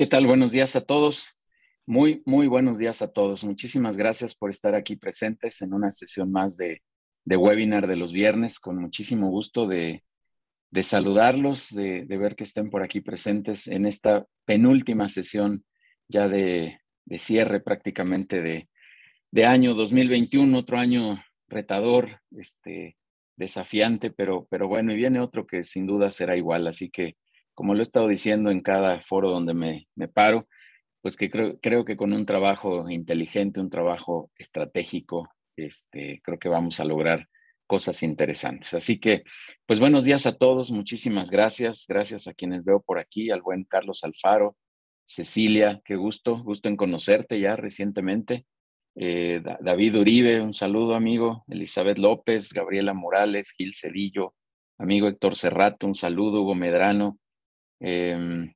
¿Qué tal? Buenos días a todos. Muy, muy buenos días a todos. Muchísimas gracias por estar aquí presentes en una sesión más de, webinar de los viernes. Con muchísimo gusto de, saludarlos, de, ver que estén por aquí presentes en esta penúltima sesión ya de, cierre prácticamente de, año 2021, otro año retador, este, desafiante, pero, pero bueno, y viene otro que sin duda será igual. Así que como lo he estado diciendo en cada foro donde me, paro, pues que creo, que con un trabajo inteligente, un trabajo estratégico, este, creo que vamos a lograr cosas interesantes. Así que, pues buenos días a todos, muchísimas gracias, gracias a quienes veo por aquí, al buen Carlos Alfaro, Cecilia, qué gusto, gusto en conocerte ya recientemente. Eh, David Uribe, un saludo amigo, Elizabeth López, Gabriela Morales, Gil Cedillo, amigo Héctor Cerrato, un saludo, Hugo Medrano, Em,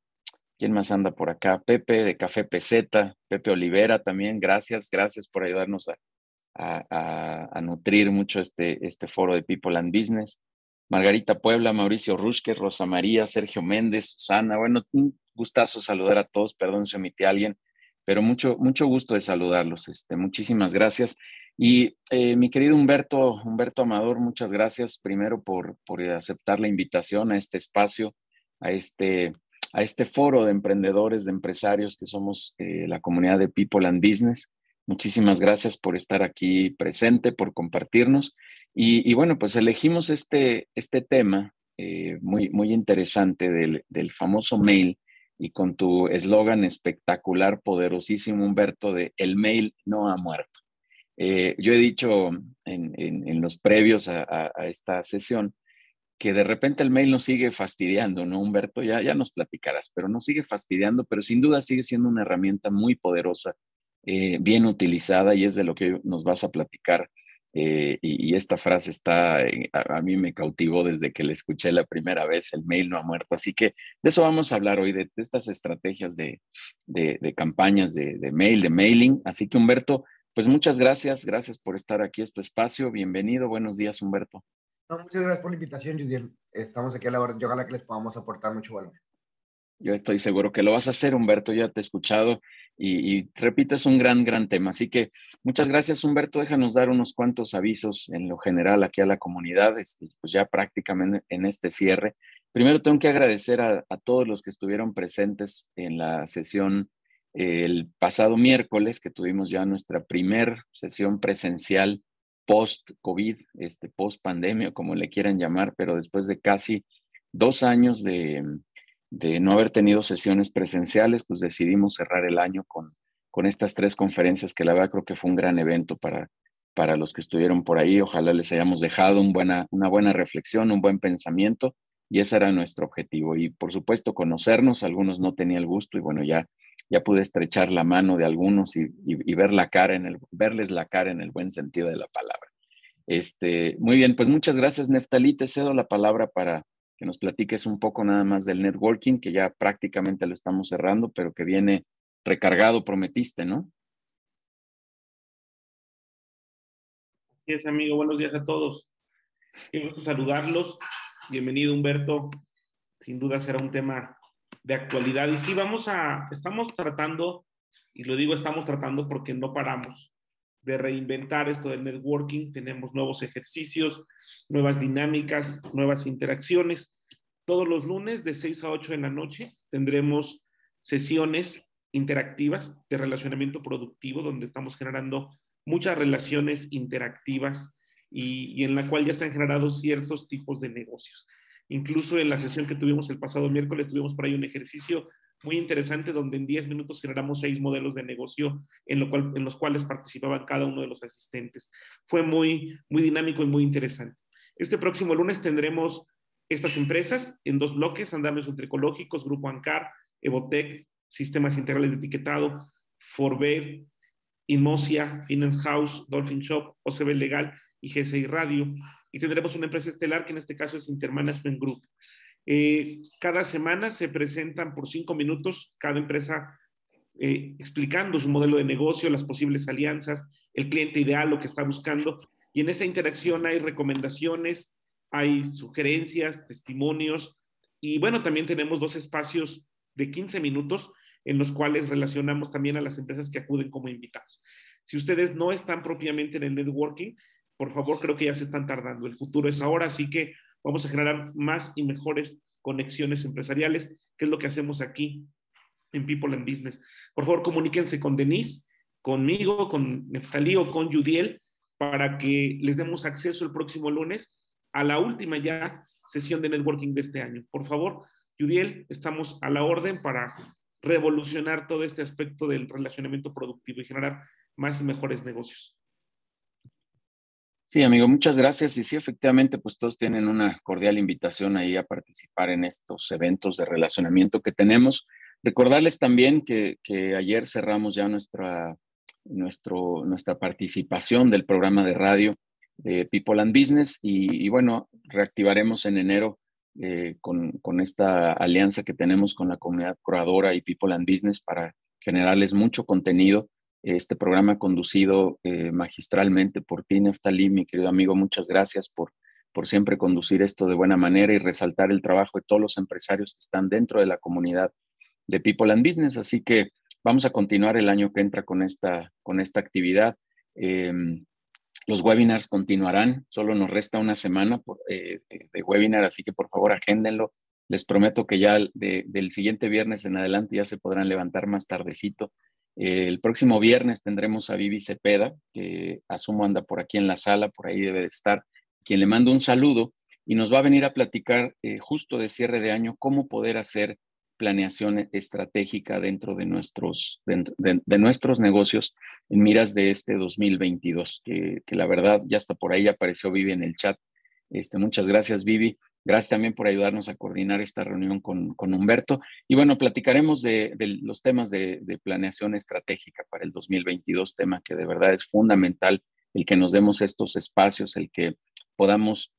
¿Quién más anda por acá? Pepe de Café Peseta, Pepe Olivera también, gracias, gracias por ayudarnos a, nutrir mucho este, este foro de People and Business. Margarita Puebla, Mauricio Rusque, Rosa María, Sergio Méndez, Susana, bueno, un gustazo saludar a todos, perdón si omití a alguien, pero mucho, mucho gusto de saludarlos, este, muchísimas gracias. Y eh, mi querido Humberto, Humberto Amador, muchas gracias primero por, por aceptar la invitación a este espacio a este, a este foro de emprendedores, de empresarios que somos eh, la comunidad de People and Business. Muchísimas gracias por estar aquí presente, por compartirnos. Y, bueno, pues elegimos este, este tema eh, muy, muy interesante del, del famoso mail y con tu eslogan espectacular, poderosísimo, Humberto, de el mail no ha muerto. Eh, yo he dicho en, en, los previos a, a, esta sesión que de repente el mail nos sigue fastidiando, ¿no, Humberto? Ya, ya nos platicarás, pero nos sigue fastidiando, pero sin duda sigue siendo una herramienta muy poderosa, eh, bien utilizada y es de lo que nos vas a platicar. Eh, y, esta frase está, a, mí me cautivó desde que la escuché la primera vez, el mail no ha muerto. Así que de eso vamos a hablar hoy, de, estas estrategias de, de, campañas de, mail, de mailing. Así que Humberto, pues muchas gracias, gracias por estar aquí, a tu espacio. Bienvenido, buenos días, Humberto muchas gracias por la invitación, Judiel. Estamos aquí a la hora. Yo ojalá que les podamos aportar mucho valor. Yo estoy seguro que lo vas a hacer, Humberto. Ya te he escuchado y, y, repito, es un gran, gran tema. Así que muchas gracias, Humberto. Déjanos dar unos cuantos avisos en lo general aquí a la comunidad, este, pues ya prácticamente en este cierre. Primero tengo que agradecer a, todos los que estuvieron presentes en la sesión el pasado miércoles, que tuvimos ya nuestra primer sesión presencial post-COVID, este, post-pandemia, como le quieran llamar, pero después de casi dos años de, no haber tenido sesiones presenciales, pues decidimos cerrar el año con, con estas tres conferencias que la verdad creo que fue un gran evento para, para los que estuvieron por ahí. Ojalá les hayamos dejado un buena, una buena reflexión, un buen pensamiento y ese era nuestro objetivo. Y por supuesto conocernos, algunos no tenía el gusto y bueno, ya ya pude estrechar la mano de algunos y, ver la cara en el, verles la cara en el buen sentido de la palabra. Este, muy bien, pues muchas gracias, Neftalí. Te cedo la palabra para que nos platiques un poco nada más del networking, que ya prácticamente lo estamos cerrando, pero que viene recargado, prometiste, ¿no? Así es, amigo. Buenos días a todos. Quiero saludarlos. Bienvenido, Humberto. Sin duda será un tema de actualidad. Y sí, vamos a, estamos tratando, y lo digo estamos tratando porque no paramos de reinventar esto del networking. Tenemos nuevos ejercicios, nuevas dinámicas, nuevas interacciones. Todos los lunes de 6 a 8 en la noche tendremos sesiones interactivas de relacionamiento productivo donde estamos generando muchas relaciones interactivas y en la cual ya se han generado ciertos tipos de negocios. Incluso en la sesión que tuvimos el pasado miércoles, tuvimos por ahí un ejercicio muy interesante donde en 10 minutos generamos seis modelos de negocio en, los cuales participaban cada uno de los asistentes. Fue muy, muy dinámico y muy interesante. Este próximo lunes tendremos estas empresas en dos bloques, andamios ecológicos, Grupo Ancar, Evotec, Sistemas Integrales de Etiquetado, Forber, Inmosia, Finance House, Dolphin Shop, OCB Legal y GCI Radio y tendremos una empresa estelar que en este caso es Intermanagement Group. Eh, cada semana se presentan por cinco minutos cada empresa eh, explicando su modelo de negocio, las posibles alianzas, el cliente ideal, lo que está buscando. Y en esa interacción hay recomendaciones, hay sugerencias, testimonios. Y bueno, también tenemos dos espacios de 15 minutos en los cuales relacionamos también a las empresas que acuden como invitados. Si ustedes no están propiamente en el networking, por favor, creo que ya se están tardando. El futuro es ahora, así que vamos a generar más y mejores conexiones empresariales, que es lo que hacemos aquí en People and Business. Por favor, comuníquense con Denise, conmigo, con Neftalí o con Yudiel para que les demos acceso el próximo lunes a la última ya sesión de networking de este año. Por favor, Yudiel, estamos a la orden para revolucionar todo este aspecto del relacionamiento productivo y generar más y mejores negocios. Sí, amigo, muchas gracias. Y sí, efectivamente, pues todos tienen una cordial invitación ahí a participar en estos eventos de relacionamiento que tenemos. Recordarles también que, que ayer cerramos ya nuestra, nuestro, nuestra participación del programa de radio de People and Business y, bueno, reactivaremos en enero eh, con, con, esta alianza que tenemos con la comunidad creadora y People and Business para generarles mucho contenido. Este programa conducido eh, magistralmente por ti, Neftali, mi querido amigo, muchas gracias por, por siempre conducir esto de buena manera y resaltar el trabajo de todos los empresarios que están dentro de la comunidad de People and Business. Así que vamos a continuar el año que entra con esta, con esta actividad. Em, los webinars continuarán, solo nos resta una semana eh, de webinar, así que por favor agéndenlo. Les prometo que ya del siguiente viernes en adelante ya se podrán levantar más tardecito. Eh, el próximo viernes tendremos a Vivi Cepeda, que asumo anda por aquí en la sala, por ahí debe de estar, quien le mando un saludo y nos va a venir a platicar eh, justo de cierre de año cómo poder hacer planeación estratégica dentro de nuestros, de, nuestros negocios en miras de este 2022, que, que, la verdad ya está por ahí, apareció Vivi en el chat. Este, muchas gracias, Vivi. Gracias también por ayudarnos a coordinar esta reunión con, Humberto. Y bueno, platicaremos de, los temas de, planeación estratégica para el 2022, tema que de verdad es fundamental, el que nos demos estos espacios, el que podamos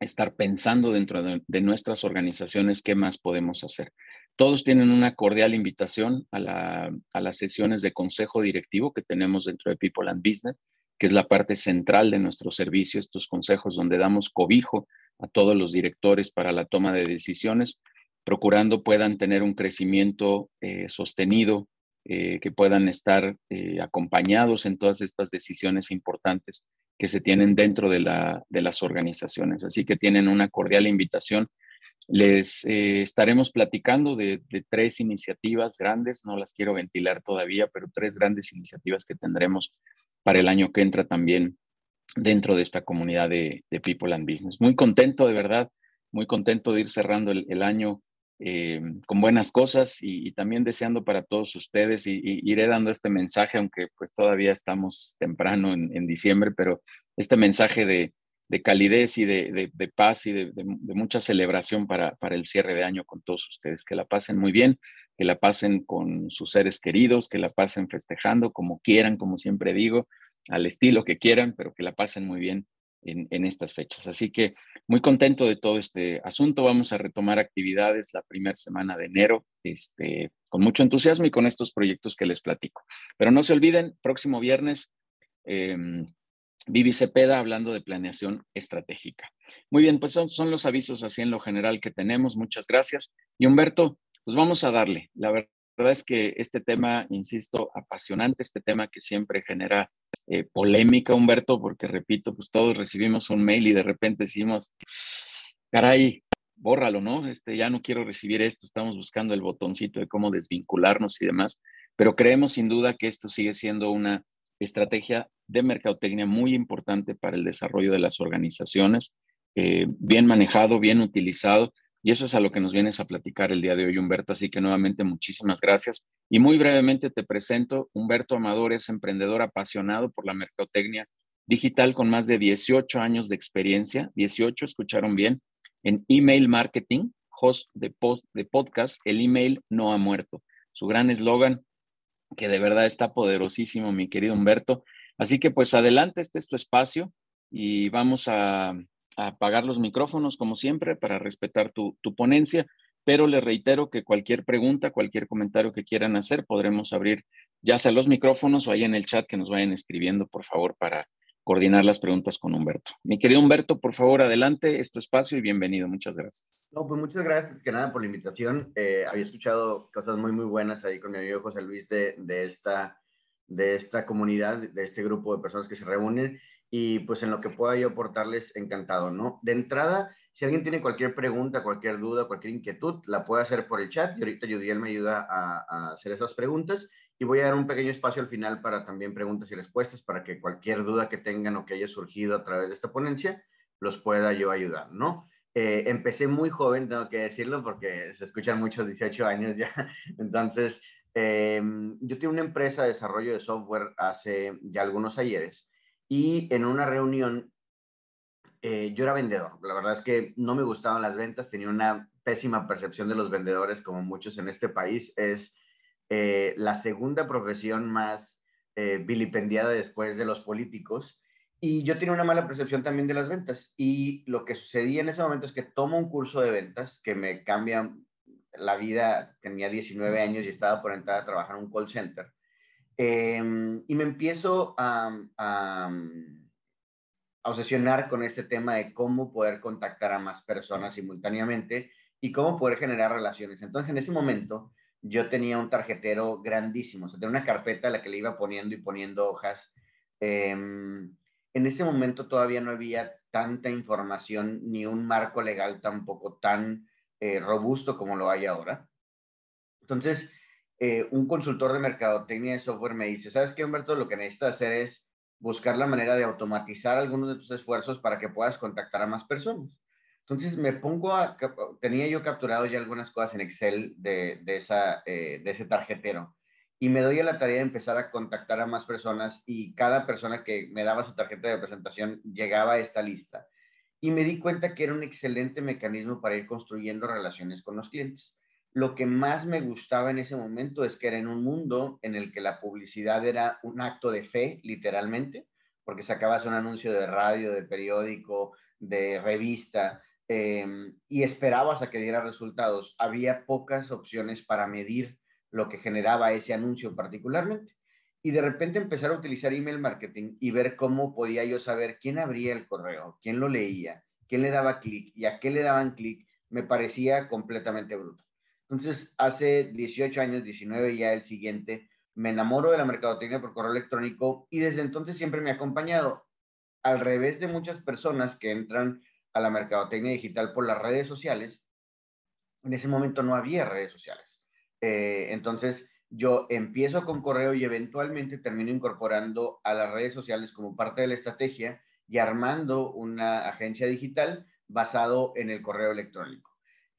estar pensando dentro de, nuestras organizaciones qué más podemos hacer. Todos tienen una cordial invitación a, las sesiones de consejo directivo que tenemos dentro de People and Business, que es la parte central de nuestro servicio, estos consejos donde damos cobijo a todos los directores para la toma de decisiones, procurando puedan tener un crecimiento eh, sostenido, eh, que puedan estar eh, acompañados en todas estas decisiones importantes que se tienen dentro de, la, de las organizaciones. Así que tienen una cordial invitación les estaremos platicando de, tres iniciativas grandes, no las quiero ventilar todavía, pero tres grandes iniciativas que tendremos para el año que entra también dentro de esta comunidad de, People and Business. Muy contento, de verdad, muy contento de ir cerrando el, año eh, con buenas cosas y, también deseando para todos ustedes y, iré dando este mensaje, aunque pues todavía estamos temprano en diciembre, pero este mensaje de, de calidez y de, paz y de, mucha celebración para, para, el cierre de año con todos ustedes. Que la pasen muy bien, que la pasen con sus seres queridos, que la pasen festejando como quieran, como siempre digo, al estilo que quieran, pero que la pasen muy bien en, estas fechas. Así que muy contento de todo este asunto. Vamos a retomar actividades la primera semana de enero, este, con mucho entusiasmo y con estos proyectos que les platico. Pero no se olviden, próximo viernes. Em, Vivi Cepeda hablando de planeación estratégica. Muy bien, pues son, son, los avisos así en lo general que tenemos. Muchas gracias. Y Humberto, pues vamos a darle. La verdad es que este tema, insisto, apasionante, este tema que siempre genera eh, polémica, Humberto, porque repito, pues todos recibimos un mail y de repente decimos, caray, bórralo, ¿no? Este, ya no quiero recibir esto, estamos buscando el botoncito de cómo desvincularnos y demás, pero creemos sin duda que esto sigue siendo una estrategia de mercadotecnia muy importante para el desarrollo de las organizaciones, eh, bien manejado, bien utilizado, y eso es a lo que nos vienes a platicar el día de hoy, Humberto. Así que nuevamente muchísimas gracias. Y muy brevemente te presento, Humberto Amador es emprendedor apasionado por la mercadotecnia digital con más de 18 años de experiencia, 18, escucharon bien, en email marketing, host de, post, de podcast, el email no ha muerto. Su gran eslogan, que de verdad está poderosísimo, mi querido Humberto. Así que pues adelante, este es tu espacio y vamos a, apagar los micrófonos como siempre para respetar tu, ponencia, pero les reitero que cualquier pregunta, cualquier comentario que quieran hacer, podremos abrir ya sea los micrófonos o ahí en el chat que nos vayan escribiendo, por favor, para coordinar las preguntas con Humberto. Mi querido Humberto, por favor, adelante, es tu espacio y bienvenido. Muchas gracias. No, pues muchas gracias, que nada, por la invitación. Eh, había escuchado cosas muy, muy buenas ahí con mi amigo José Luis de, de, esta, de esta comunidad, de este grupo de personas que se reúnen y pues en lo que pueda yo aportarles, encantado, ¿no? De entrada, si alguien tiene cualquier pregunta, cualquier duda, cualquier inquietud, la puede hacer por el chat y ahorita Yudiel me ayuda a, a, hacer esas preguntas y voy a dar un pequeño espacio al final para también preguntas y respuestas para que cualquier duda que tengan o que haya surgido a través de esta ponencia los pueda yo ayudar, ¿no? Eh, empecé muy joven, tengo que decirlo, porque se escuchan muchos 18 años ya. Entonces, eh, yo tengo una empresa de desarrollo de software hace ya algunos ayeres y en una reunión eh, yo era vendedor. La verdad es que no me gustaban las ventas, tenía una pésima percepción de los vendedores, como muchos en este país. Es eh, la segunda profesión más eh, vilipendiada después de los políticos. Y yo tenía una mala percepción también de las ventas. Y lo que sucedía en ese momento es que tomo un curso de ventas que me cambia la vida. Tenía 19 años y estaba por entrar a trabajar en un call center. Em, y me empiezo a, a, obsesionar con este tema de cómo poder contactar a más personas simultáneamente y cómo poder generar relaciones. Entonces, en ese momento, yo tenía un tarjetero grandísimo, o sea, tenía una carpeta a la que le iba poniendo y poniendo hojas. Eh, en ese momento todavía no había tanta información ni un marco legal tampoco tan eh, robusto como lo hay ahora. Entonces, eh, un consultor de mercadotecnia de software me dice, ¿sabes qué, Humberto? Lo que necesitas hacer es buscar la manera de automatizar algunos de tus esfuerzos para que puedas contactar a más personas. Entonces me pongo a, tenía yo capturado ya algunas cosas en Excel de, esa, eh, de ese tarjetero y me doy a la tarea de empezar a contactar a más personas y cada persona que me daba su tarjeta de presentación llegaba a esta lista. Y me di cuenta que era un excelente mecanismo para ir construyendo relaciones con los clientes lo que más me gustaba en ese momento es que era en un mundo en el que la publicidad era un acto de fe, literalmente, porque sacabas un anuncio de radio, de periódico, de revista, eh, y esperabas a que diera resultados. Había pocas opciones para medir lo que generaba ese anuncio particularmente. Y de repente empezar a utilizar email marketing y ver cómo podía yo saber quién abría el correo, quién lo leía, quién le daba clic y a qué le daban clic, me parecía completamente bruto. Entonces, hace 18 años, 19 ya el siguiente, me enamoro de la mercadotecnia por correo electrónico y desde entonces siempre me ha acompañado. Al revés de muchas personas que entran a la mercadotecnia digital por las redes sociales, en ese momento no había redes sociales. Eh, entonces, yo empiezo con correo y eventualmente termino incorporando a las redes sociales como parte de la estrategia y armando una agencia digital basado en el correo electrónico.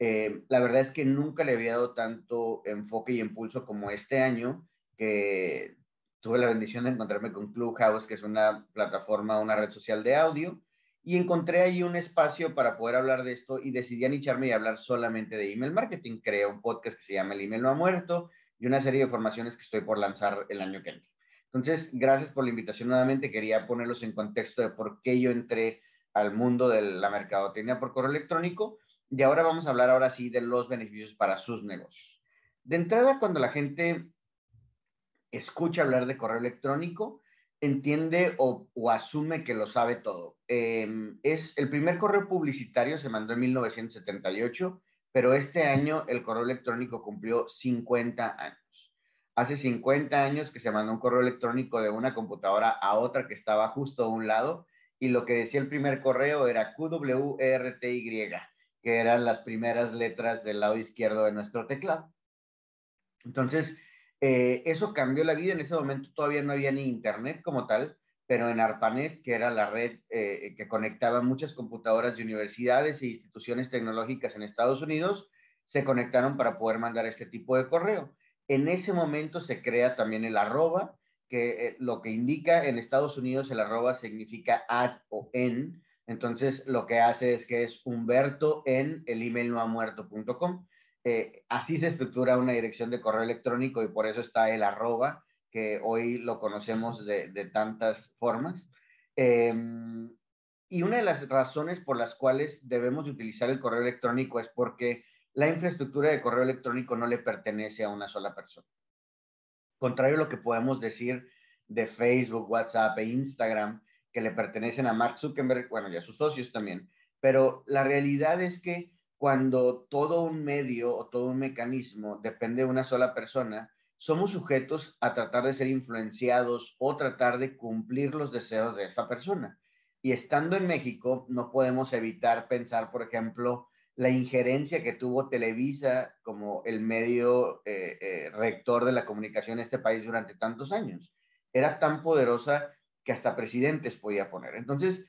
Eh, la verdad es que nunca le había dado tanto enfoque y impulso como este año, que tuve la bendición de encontrarme con Clubhouse, que es una plataforma, una red social de audio, y encontré ahí un espacio para poder hablar de esto y decidí anicharme y hablar solamente de email marketing. Creé un podcast que se llama El email no ha muerto y una serie de formaciones que estoy por lanzar el año que viene. Entonces, gracias por la invitación nuevamente. Quería ponerlos en contexto de por qué yo entré al mundo de la mercadotecnia por correo electrónico y ahora vamos a hablar ahora sí de los beneficios para sus negocios. De entrada, cuando la gente escucha hablar de correo electrónico, entiende o, asume que lo sabe todo. Em, es el primer correo publicitario se mandó en 1978, pero este año el correo electrónico cumplió 50 años. Hace 50 años que se mandó un correo electrónico de una computadora a otra que estaba justo a un lado y lo que decía el primer correo era QWERTY que eran las primeras letras del lado izquierdo de nuestro teclado. Entonces, eh, eso cambió la vida. En ese momento todavía no había ni internet como tal, pero en ARPANET, que era la red eh, que conectaba muchas computadoras de universidades e instituciones tecnológicas en Estados Unidos, se conectaron para poder mandar este tipo de correo. En ese momento se crea también el arroba, que eh, lo que indica en Estados Unidos el arroba significa at o en, entonces, lo que hace es que es Humberto en el email no ha muerto.com. Eh, así se estructura una dirección de correo electrónico y por eso está el arroba, que hoy lo conocemos de, tantas formas. Em, y una de las razones por las cuales debemos utilizar el correo electrónico es porque la infraestructura de correo electrónico no le pertenece a una sola persona. Contrario a lo que podemos decir de Facebook, WhatsApp e Instagram, que le pertenecen a Mark Zuckerberg, bueno, y a sus socios también, pero la realidad es que cuando todo un medio o todo un mecanismo depende de una sola persona, somos sujetos a tratar de ser influenciados o tratar de cumplir los deseos de esa persona. Y estando en México, no podemos evitar pensar, por ejemplo, la injerencia que tuvo Televisa como el medio eh, eh, rector de la comunicación en este país durante tantos años. Era tan poderosa que hasta presidentes podía poner. Entonces,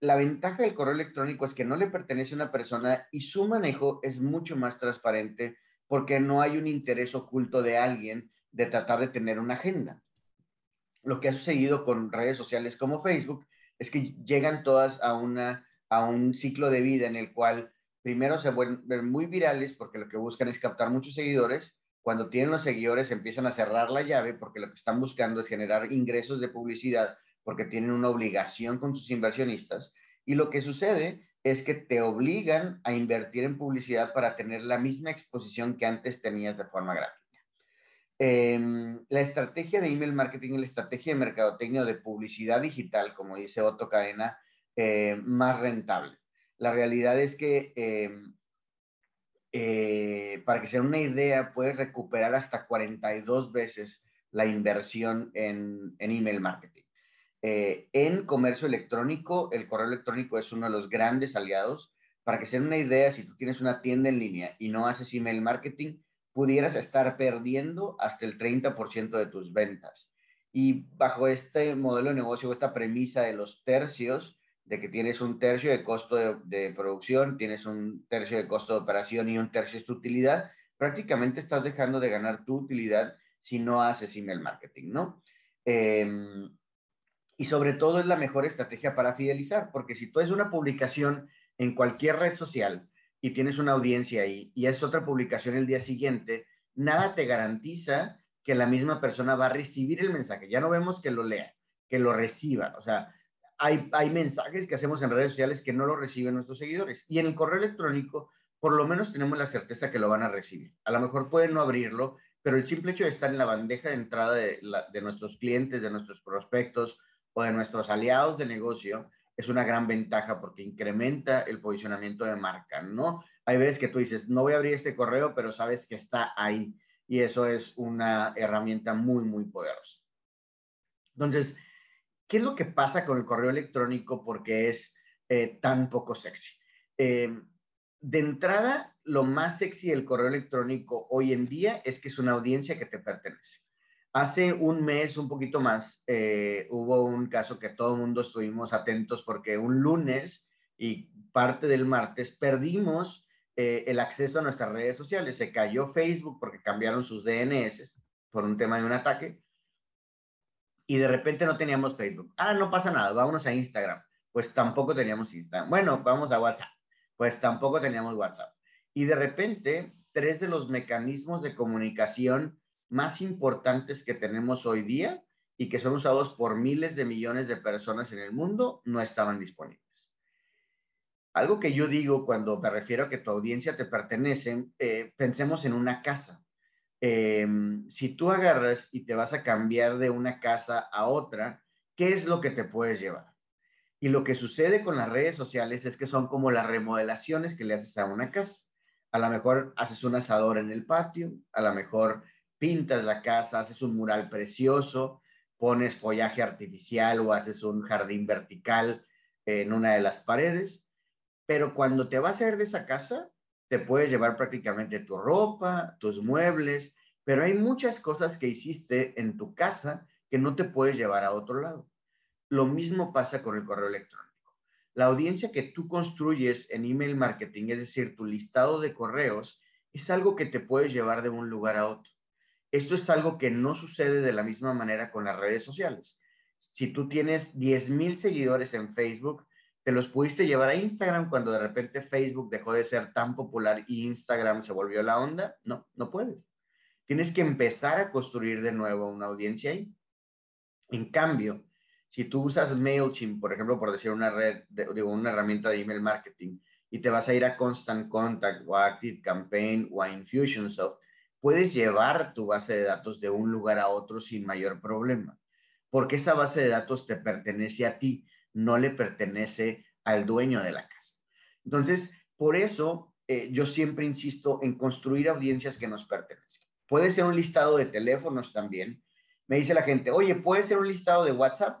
la ventaja del correo electrónico es que no le pertenece a una persona y su manejo es mucho más transparente porque no hay un interés oculto de alguien de tratar de tener una agenda. Lo que ha sucedido con redes sociales como Facebook es que llegan todas a, una, a un ciclo de vida en el cual primero se vuelven muy virales porque lo que buscan es captar muchos seguidores. Cuando tienen los seguidores empiezan a cerrar la llave porque lo que están buscando es generar ingresos de publicidad porque tienen una obligación con sus inversionistas. Y lo que sucede es que te obligan a invertir en publicidad para tener la misma exposición que antes tenías de forma gratuita. Em, la estrategia de email marketing y la estrategia de mercadotecnia de publicidad digital, como dice Otto Cadena, eh, más rentable. La realidad es que, em, eh, para que sea una idea, puedes recuperar hasta 42 veces la inversión en, en email marketing. Eh, en comercio electrónico, el correo electrónico es uno de los grandes aliados. Para que sea una idea, si tú tienes una tienda en línea y no haces email marketing, pudieras estar perdiendo hasta el 30% de tus ventas. Y bajo este modelo de negocio, esta premisa de los tercios, de que tienes un tercio de costo de, producción, tienes un tercio de costo de operación y un tercio es tu utilidad, prácticamente estás dejando de ganar tu utilidad si no haces email marketing, ¿no? Em, y sobre todo es la mejor estrategia para fidelizar, porque si tú haces una publicación en cualquier red social y tienes una audiencia ahí y es otra publicación el día siguiente, nada te garantiza que la misma persona va a recibir el mensaje. Ya no vemos que lo lea, que lo reciba. O sea, hay, hay mensajes que hacemos en redes sociales que no lo reciben nuestros seguidores. Y en el correo electrónico, por lo menos tenemos la certeza que lo van a recibir. A lo mejor pueden no abrirlo, pero el simple hecho de estar en la bandeja de entrada de, de nuestros clientes, de nuestros prospectos de nuestros aliados de negocio es una gran ventaja porque incrementa el posicionamiento de marca, ¿no? Hay veces que tú dices, no voy a abrir este correo, pero sabes que está ahí y eso es una herramienta muy, muy poderosa. Entonces, ¿qué es lo que pasa con el correo electrónico porque es eh, tan poco sexy? Eh, de entrada, lo más sexy del correo electrónico hoy en día es que es una audiencia que te pertenece. Hace un mes, un poquito más, eh, hubo un caso que todo el mundo estuvimos atentos porque un lunes y parte del martes perdimos eh, el acceso a nuestras redes sociales. Se cayó Facebook porque cambiaron sus DNS por un tema de un ataque y de repente no teníamos Facebook. Ah, no pasa nada, vámonos a Instagram. Pues tampoco teníamos Instagram. Bueno, vamos a WhatsApp. Pues tampoco teníamos WhatsApp. Y de repente, tres de los mecanismos de comunicación más importantes que tenemos hoy día y que son usados por miles de millones de personas en el mundo no estaban disponibles. Algo que yo digo cuando me refiero a que tu audiencia te pertenece, eh, pensemos en una casa. Em, si tú agarras y te vas a cambiar de una casa a otra, ¿qué es lo que te puedes llevar? Y lo que sucede con las redes sociales es que son como las remodelaciones que le haces a una casa. A lo mejor haces un asador en el patio, a lo mejor pintas la casa, haces un mural precioso, pones follaje artificial o haces un jardín vertical en una de las paredes, pero cuando te vas a ir de esa casa, te puedes llevar prácticamente tu ropa, tus muebles, pero hay muchas cosas que hiciste en tu casa que no te puedes llevar a otro lado. Lo mismo pasa con el correo electrónico. La audiencia que tú construyes en email marketing, es decir, tu listado de correos, es algo que te puedes llevar de un lugar a otro. Esto es algo que no sucede de la misma manera con las redes sociales. Si tú tienes 10,000 seguidores en Facebook, te los pudiste llevar a Instagram cuando de repente Facebook dejó de ser tan popular y Instagram se volvió la onda. No, no puedes. Tienes que empezar a construir de nuevo una audiencia ahí. En cambio, si tú usas MailChimp, por ejemplo, por decir una red, de, una herramienta de email marketing, y te vas a ir a Constant Contact o Active Campaign o Infusionsoft, puedes llevar tu base de datos de un lugar a otro sin mayor problema, porque esa base de datos te pertenece a ti. no le pertenece al dueño de la casa. Entonces, por eso eh, yo siempre insisto en construir audiencias que nos pertenezcan. Puede ser un listado de teléfonos también. Me dice la gente, oye, ¿puede ser un listado de WhatsApp?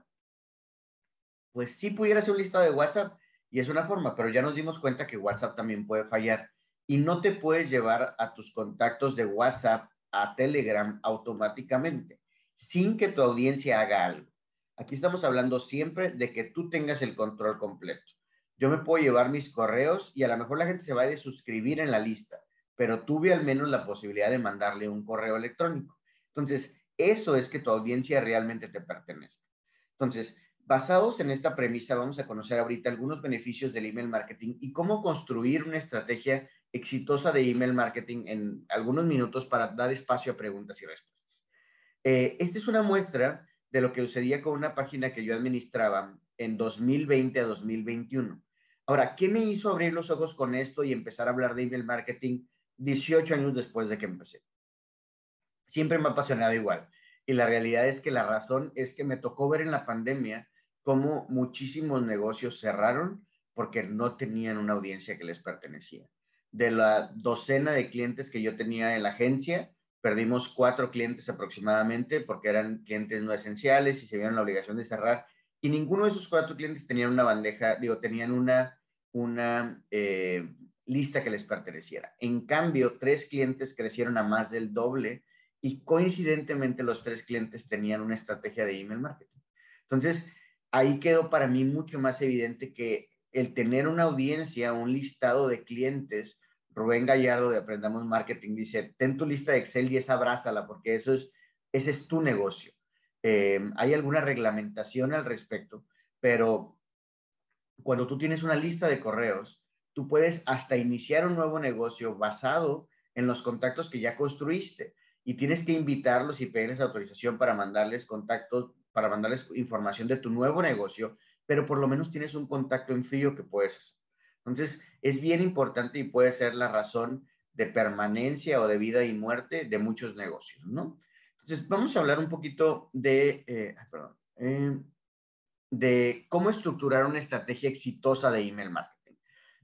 Pues sí pudiera ser un listado de WhatsApp y es una forma, pero ya nos dimos cuenta que WhatsApp también puede fallar y no te puedes llevar a tus contactos de WhatsApp a Telegram automáticamente sin que tu audiencia haga algo. Aquí estamos hablando siempre de que tú tengas el control completo. Yo me puedo llevar mis correos y a lo mejor la gente se va a suscribir en la lista, pero tuve al menos la posibilidad de mandarle un correo electrónico. Entonces, eso es que tu audiencia realmente te pertenece. Entonces, basados en esta premisa, vamos a conocer ahorita algunos beneficios del email marketing y cómo construir una estrategia exitosa de email marketing en algunos minutos para dar espacio a preguntas y respuestas. Eh, esta es una muestra de lo que sucedía con una página que yo administraba en 2020 a 2021. Ahora, ¿qué me hizo abrir los ojos con esto y empezar a hablar de email marketing 18 años después de que empecé? Siempre me ha apasionado igual. Y la realidad es que la razón es que me tocó ver en la pandemia cómo muchísimos negocios cerraron porque no tenían una audiencia que les pertenecía. De la docena de clientes que yo tenía en la agencia, perdimos cuatro clientes aproximadamente porque eran clientes no esenciales y se vieron la obligación de cerrar. Y ninguno de esos cuatro clientes tenían una bandeja, digo, tenían una, una eh, lista que les perteneciera. En cambio, tres clientes crecieron a más del doble y coincidentemente los tres clientes tenían una estrategia de email marketing. Entonces, ahí quedó para mí mucho más evidente que el tener una audiencia, un listado de clientes, Rubén Gallardo de Aprendamos Marketing dice, ten tu lista de Excel y esa abrázala porque eso es, ese es tu negocio. Eh, hay alguna reglamentación al respecto, pero cuando tú tienes una lista de correos, tú puedes hasta iniciar un nuevo negocio basado en los contactos que ya construiste y tienes que invitarlos y pedirles autorización para mandarles contactos, para mandarles información de tu nuevo negocio, pero por lo menos tienes un contacto en frío que puedes. Entonces, es bien importante y puede ser la razón de permanencia o de vida y muerte de muchos negocios, ¿no? Entonces, vamos a hablar un poquito de, eh, perdón, eh, de cómo estructurar una estrategia exitosa de email marketing.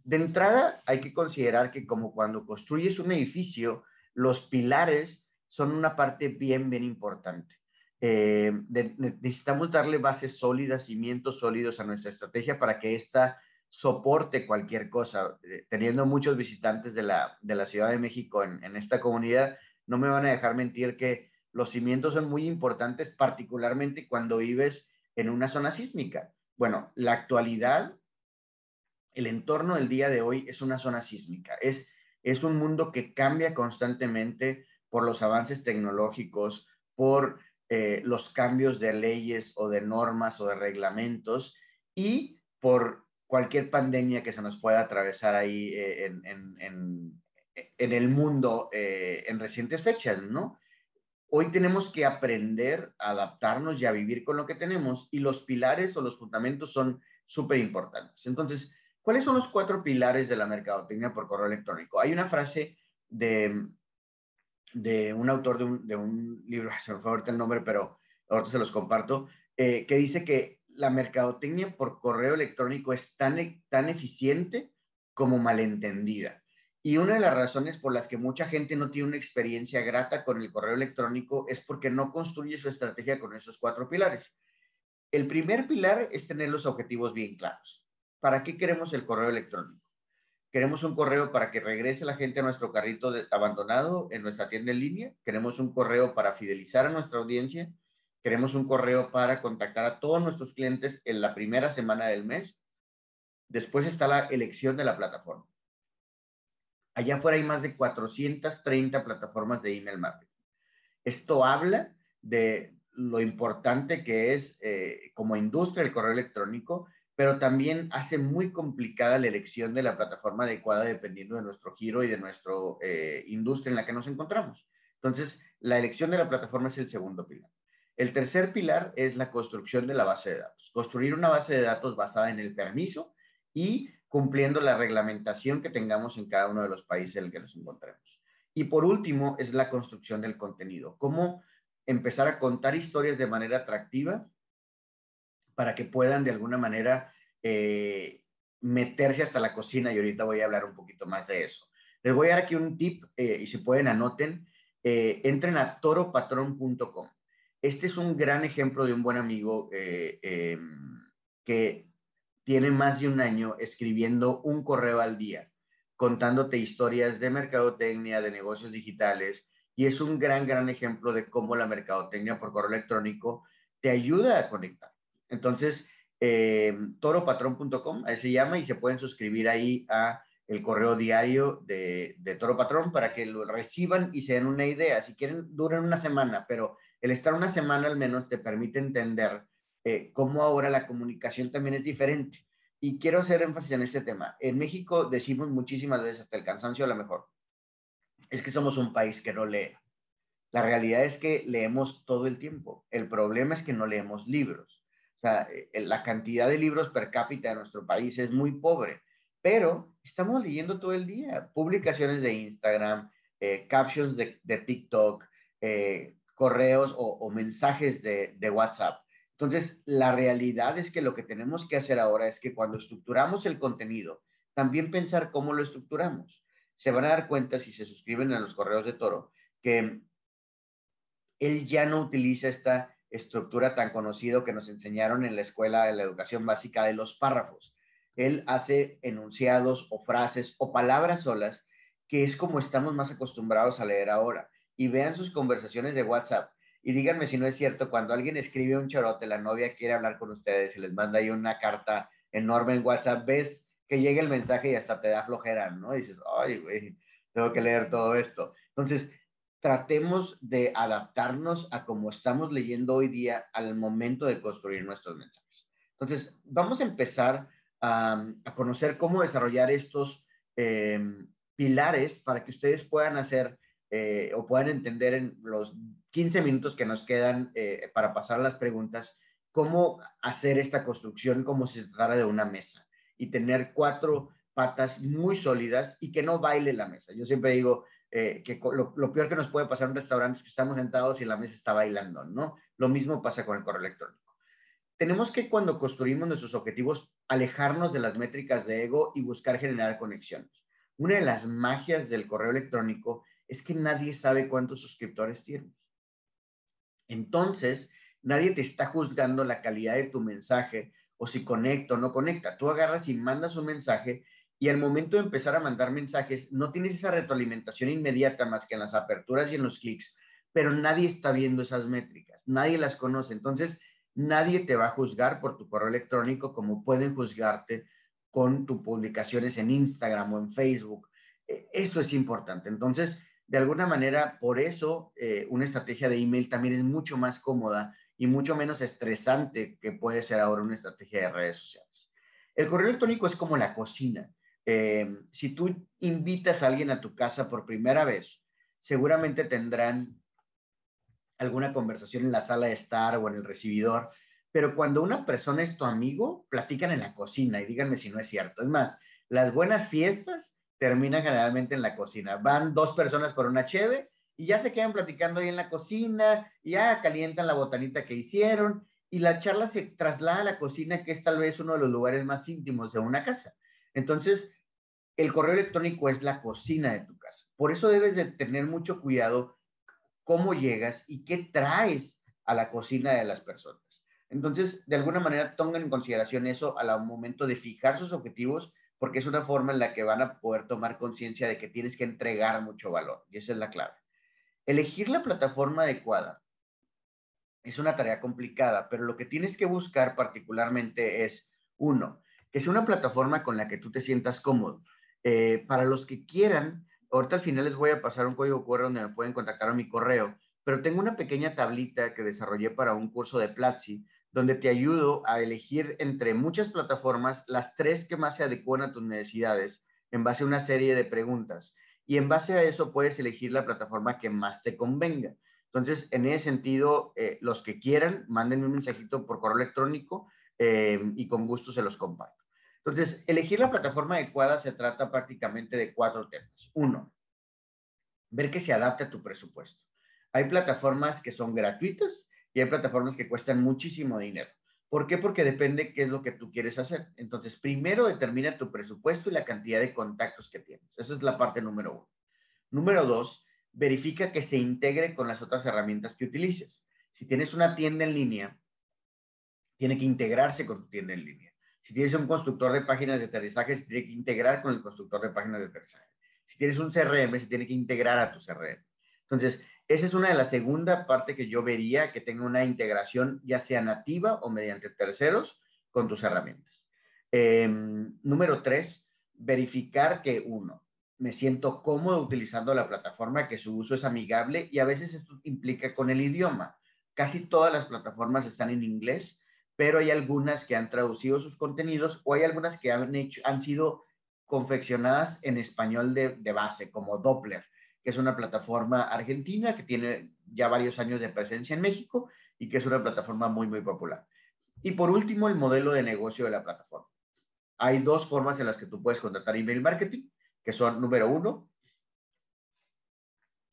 De entrada, hay que considerar que como cuando construyes un edificio, los pilares son una parte bien, bien importante. Eh, necesitamos darle bases sólidas, cimientos sólidos a nuestra estrategia para que esta soporte cualquier cosa. Eh, teniendo muchos visitantes de la, de la Ciudad de México en, en, esta comunidad, no me van a dejar mentir que los cimientos son muy importantes, particularmente cuando vives en una zona sísmica. Bueno, la actualidad, el entorno del día de hoy es una zona sísmica. Es, es un mundo que cambia constantemente por los avances tecnológicos, por eh, los cambios de leyes o de normas o de reglamentos y por cualquier pandemia que se nos pueda atravesar ahí eh, en, el mundo eh, en recientes fechas, ¿no? Hoy tenemos que aprender a adaptarnos y a vivir con lo que tenemos y los pilares o los fundamentos son súper importantes. Entonces, ¿cuáles son los cuatro pilares de la mercadotecnia por correo electrónico? Hay una frase de, un autor de un, de un libro, se me fue ahorita el nombre, pero ahorita se los comparto, eh, que dice que la mercadotecnia por correo electrónico es tan, e, tan eficiente como malentendida. Y una de las razones por las que mucha gente no tiene una experiencia grata con el correo electrónico es porque no construye su estrategia con esos cuatro pilares. El primer pilar es tener los objetivos bien claros. ¿Para qué queremos el correo electrónico? Queremos un correo para que regrese la gente a nuestro carrito abandonado en nuestra tienda en línea. Queremos un correo para fidelizar a nuestra audiencia Queremos un correo para contactar a todos nuestros clientes en la primera semana del mes. Después está la elección de la plataforma. Allá afuera hay más de 430 plataformas de email marketing. Esto habla de lo importante que es eh, como industria el correo electrónico, pero también hace muy complicada la elección de la plataforma adecuada dependiendo de nuestro giro y de nuestra eh, industria en la que nos encontramos. Entonces, la elección de la plataforma es el segundo pilar. El tercer pilar es la construcción de la base de datos. Construir una base de datos basada en el permiso y cumpliendo la reglamentación que tengamos en cada uno de los países en el que nos encontremos. Y por último es la construcción del contenido. Cómo empezar a contar historias de manera atractiva para que puedan de alguna manera eh, meterse hasta la cocina y ahorita voy a hablar un poquito más de eso. Les voy a dar aquí un tip eh, y si pueden anoten, eh, entren a toropatrón.com. Este es un gran ejemplo de un buen amigo em, que tiene más de un año escribiendo un correo al día, contándote historias de mercadotecnia, de negocios digitales, y es un gran, gran ejemplo de cómo la mercadotecnia por correo electrónico te ayuda a conectar. Entonces, eh, toropatrón.com, ahí se llama, y se pueden suscribir ahí a el correo diario de, de, Toro Patrón para que lo reciban y se den una idea. Si quieren, duran una semana, pero el estar una semana al menos te permite entender eh, cómo ahora la comunicación también es diferente. Y quiero hacer énfasis en este tema. En México decimos muchísimas veces, hasta el cansancio a lo mejor, es que somos un país que no lee. La realidad es que leemos todo el tiempo. El problema es que no leemos libros. O sea, eh, la cantidad de libros per cápita de nuestro país es muy pobre, pero estamos leyendo todo el día. Publicaciones de Instagram, eh, captions de, TikTok, correos o, mensajes de, de WhatsApp. Entonces, la realidad es que lo que tenemos que hacer ahora es que cuando estructuramos el contenido, también pensar cómo lo estructuramos. Se van a dar cuenta si se suscriben a los correos de Toro que él ya no utiliza esta estructura tan conocido que nos enseñaron en la escuela de la educación básica de los párrafos. Él hace enunciados o frases o palabras solas, que es como estamos más acostumbrados a leer ahora. Y vean sus conversaciones de WhatsApp y díganme si no es cierto, cuando alguien escribe un chorote, la novia quiere hablar con ustedes y les manda ahí una carta enorme en WhatsApp, ves que llega el mensaje y hasta te da flojera, ¿no? Y dices, ay, güey, tengo que leer todo esto. Entonces, tratemos de adaptarnos a cómo estamos leyendo hoy día al momento de construir nuestros mensajes. Entonces, vamos a empezar a, conocer cómo desarrollar estos em, pilares para que ustedes puedan hacer eh, o puedan entender en los 15 minutos que nos quedan eh, para pasar las preguntas, cómo hacer esta construcción como si se tratara de una mesa y tener cuatro patas muy sólidas y que no baile la mesa. Yo siempre digo eh, que lo, lo, peor que nos puede pasar en un restaurante es que estamos sentados y la mesa está bailando, ¿no? Lo mismo pasa con el correo electrónico. Tenemos que cuando construimos nuestros objetivos alejarnos de las métricas de ego y buscar generar conexiones. Una de las magias del correo electrónico es que nadie sabe cuántos suscriptores tienes. Entonces, nadie te está juzgando la calidad de tu mensaje o si conecta o no conecta. Tú agarras y mandas un mensaje y al momento de empezar a mandar mensajes, no tienes esa retroalimentación inmediata más que en las aperturas y en los clics, pero nadie está viendo esas métricas, nadie las conoce. Entonces, nadie te va a juzgar por tu correo electrónico como pueden juzgarte con tus publicaciones en Instagram o en Facebook. E, eso es importante. Entonces, de alguna manera, por eso eh, una estrategia de email también es mucho más cómoda y mucho menos estresante que puede ser ahora una estrategia de redes sociales. El correo electrónico es como la cocina. Eh, si tú invitas a alguien a tu casa por primera vez, seguramente tendrán alguna conversación en la sala de estar o en el recibidor, pero cuando una persona es tu amigo, platican en la cocina y díganme si no es cierto. Es más, las buenas fiestas termina generalmente en la cocina. Van dos personas por una cheve y ya se quedan platicando ahí en la cocina, ya calientan la botanita que hicieron y la charla se traslada a la cocina, que es tal vez uno de los lugares más íntimos de una casa. Entonces, el correo electrónico es la cocina de tu casa. Por eso debes de tener mucho cuidado cómo llegas y qué traes a la cocina de las personas. Entonces, de alguna manera, tengan en consideración eso al momento de fijar sus objetivos porque es una forma en la que van a poder tomar conciencia de que tienes que entregar mucho valor, y esa es la clave. Elegir la plataforma adecuada es una tarea complicada, pero lo que tienes que buscar particularmente es, uno, que sea una plataforma con la que tú te sientas cómodo. Eh, para los que quieran, ahorita al final les voy a pasar un código QR donde me pueden contactar a mi correo, pero tengo una pequeña tablita que desarrollé para un curso de Platzi, donde te ayudo a elegir entre muchas plataformas las tres que más se adecuan a tus necesidades en base a una serie de preguntas. Y en base a eso puedes elegir la plataforma que más te convenga. Entonces, en ese sentido, eh, los que quieran, manden un mensajito por correo electrónico eh, y con gusto se los comparto. Entonces, elegir la plataforma adecuada se trata prácticamente de cuatro temas. Uno, ver que se adapte a tu presupuesto. Hay plataformas que son gratuitas y hay plataformas que cuestan muchísimo dinero. ¿Por qué? Porque depende qué es lo que tú quieres hacer. Entonces, primero determina tu presupuesto y la cantidad de contactos que tienes. Esa es la parte número uno. Número dos, verifica que se integre con las otras herramientas que utilices. Si tienes una tienda en línea, tiene que integrarse con tu tienda en línea. Si tienes un constructor de páginas de aterrizaje, tiene que integrar con el constructor de páginas de aterrizaje. Si tienes un CRM, se tiene que integrar a tu CRM. Entonces, esa es una de las segunda parte que yo vería que tenga una integración ya sea nativa o mediante terceros con tus herramientas. Em, número tres, verificar que uno, me siento cómodo utilizando la plataforma, que su uso es amigable y a veces esto implica con el idioma. Casi todas las plataformas están en inglés, pero hay algunas que han traducido sus contenidos o hay algunas que han, han sido confeccionadas en español de base, como Doppler que es una plataforma argentina que tiene ya varios años de presencia en México y que es una plataforma muy, muy popular. Y por último, el modelo de negocio de la plataforma. Hay dos formas en las que tú puedes contratar email marketing, que son, número uno,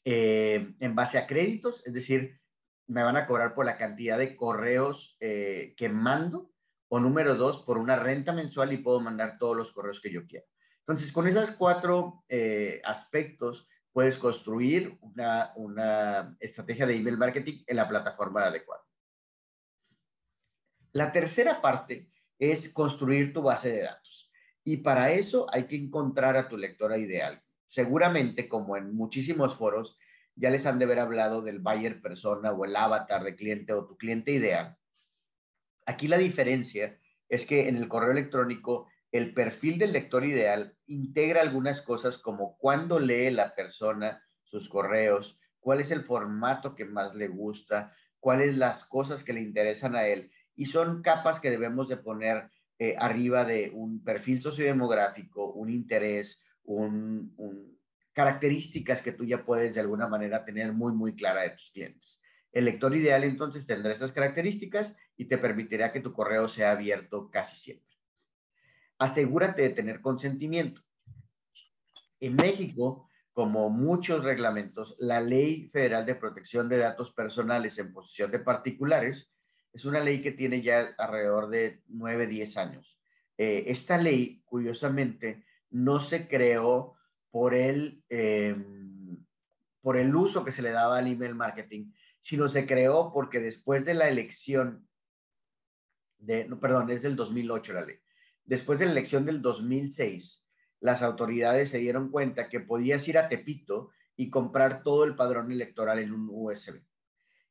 eh, en base a créditos, es decir, me van a cobrar por la cantidad de correos eh, que mando, o número dos, por una renta mensual y puedo mandar todos los correos que yo quiera. Entonces, con esos cuatro eh, aspectos, puedes construir una, una estrategia de email marketing en la plataforma adecuada. La tercera parte es construir tu base de datos. Y para eso hay que encontrar a tu lectora ideal. Seguramente, como en muchísimos foros, ya les han de haber hablado del buyer persona o el avatar de cliente o tu cliente ideal. Aquí la diferencia es que en el correo electrónico el perfil del lector ideal integra algunas cosas como cuándo lee la persona sus correos, cuál es el formato que más le gusta, cuáles las cosas que le interesan a él. Y son capas que debemos de poner eh, arriba de un perfil sociodemográfico, un interés, un, características que tú ya puedes de alguna manera tener muy, muy clara de tus clientes. El lector ideal entonces tendrá estas características y te permitirá que tu correo sea abierto casi siempre asegúrate de tener consentimiento. En México, como muchos reglamentos, la Ley Federal de Protección de Datos Personales en posesión de particulares es una ley que tiene ya alrededor de 9, 10 años. Eh, esta ley, curiosamente, no se creó por el, em, por el uso que se le daba al email marketing, sino se creó porque después de la elección de, perdón, es del 2008 la ley después de la elección del 2006, las autoridades se dieron cuenta que podías ir a Tepito y comprar todo el padrón electoral en un USB.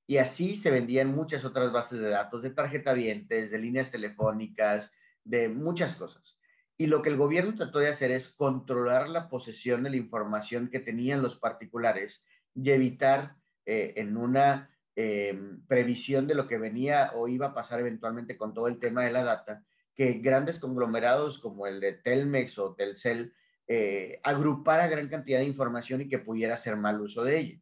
Y así se vendían muchas otras bases de datos de tarjeta vientes, de líneas telefónicas, de muchas cosas. Y lo que el gobierno trató de hacer es controlar la posesión de la información que tenían los particulares y evitar eh, en una eh, previsión de lo que venía o iba a pasar eventualmente con todo el tema de la data, que grandes conglomerados como el de Telmex o Telcel eh, agrupara gran cantidad de información y que pudiera hacer mal uso de ella.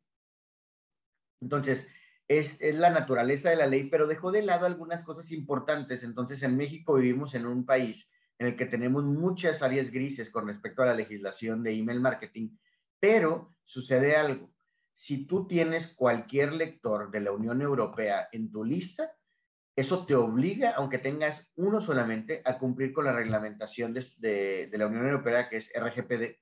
Entonces, es, es, la naturaleza de la ley, pero dejó de lado algunas cosas importantes. Entonces, en México vivimos en un país en el que tenemos muchas áreas grises con respecto a la legislación de email marketing, pero sucede algo. Si tú tienes cualquier lector de la Unión Europea en tu lista, eso te obliga, aunque tengas uno solamente, a cumplir con la reglamentación de, la Unión Europea, que es RGPD.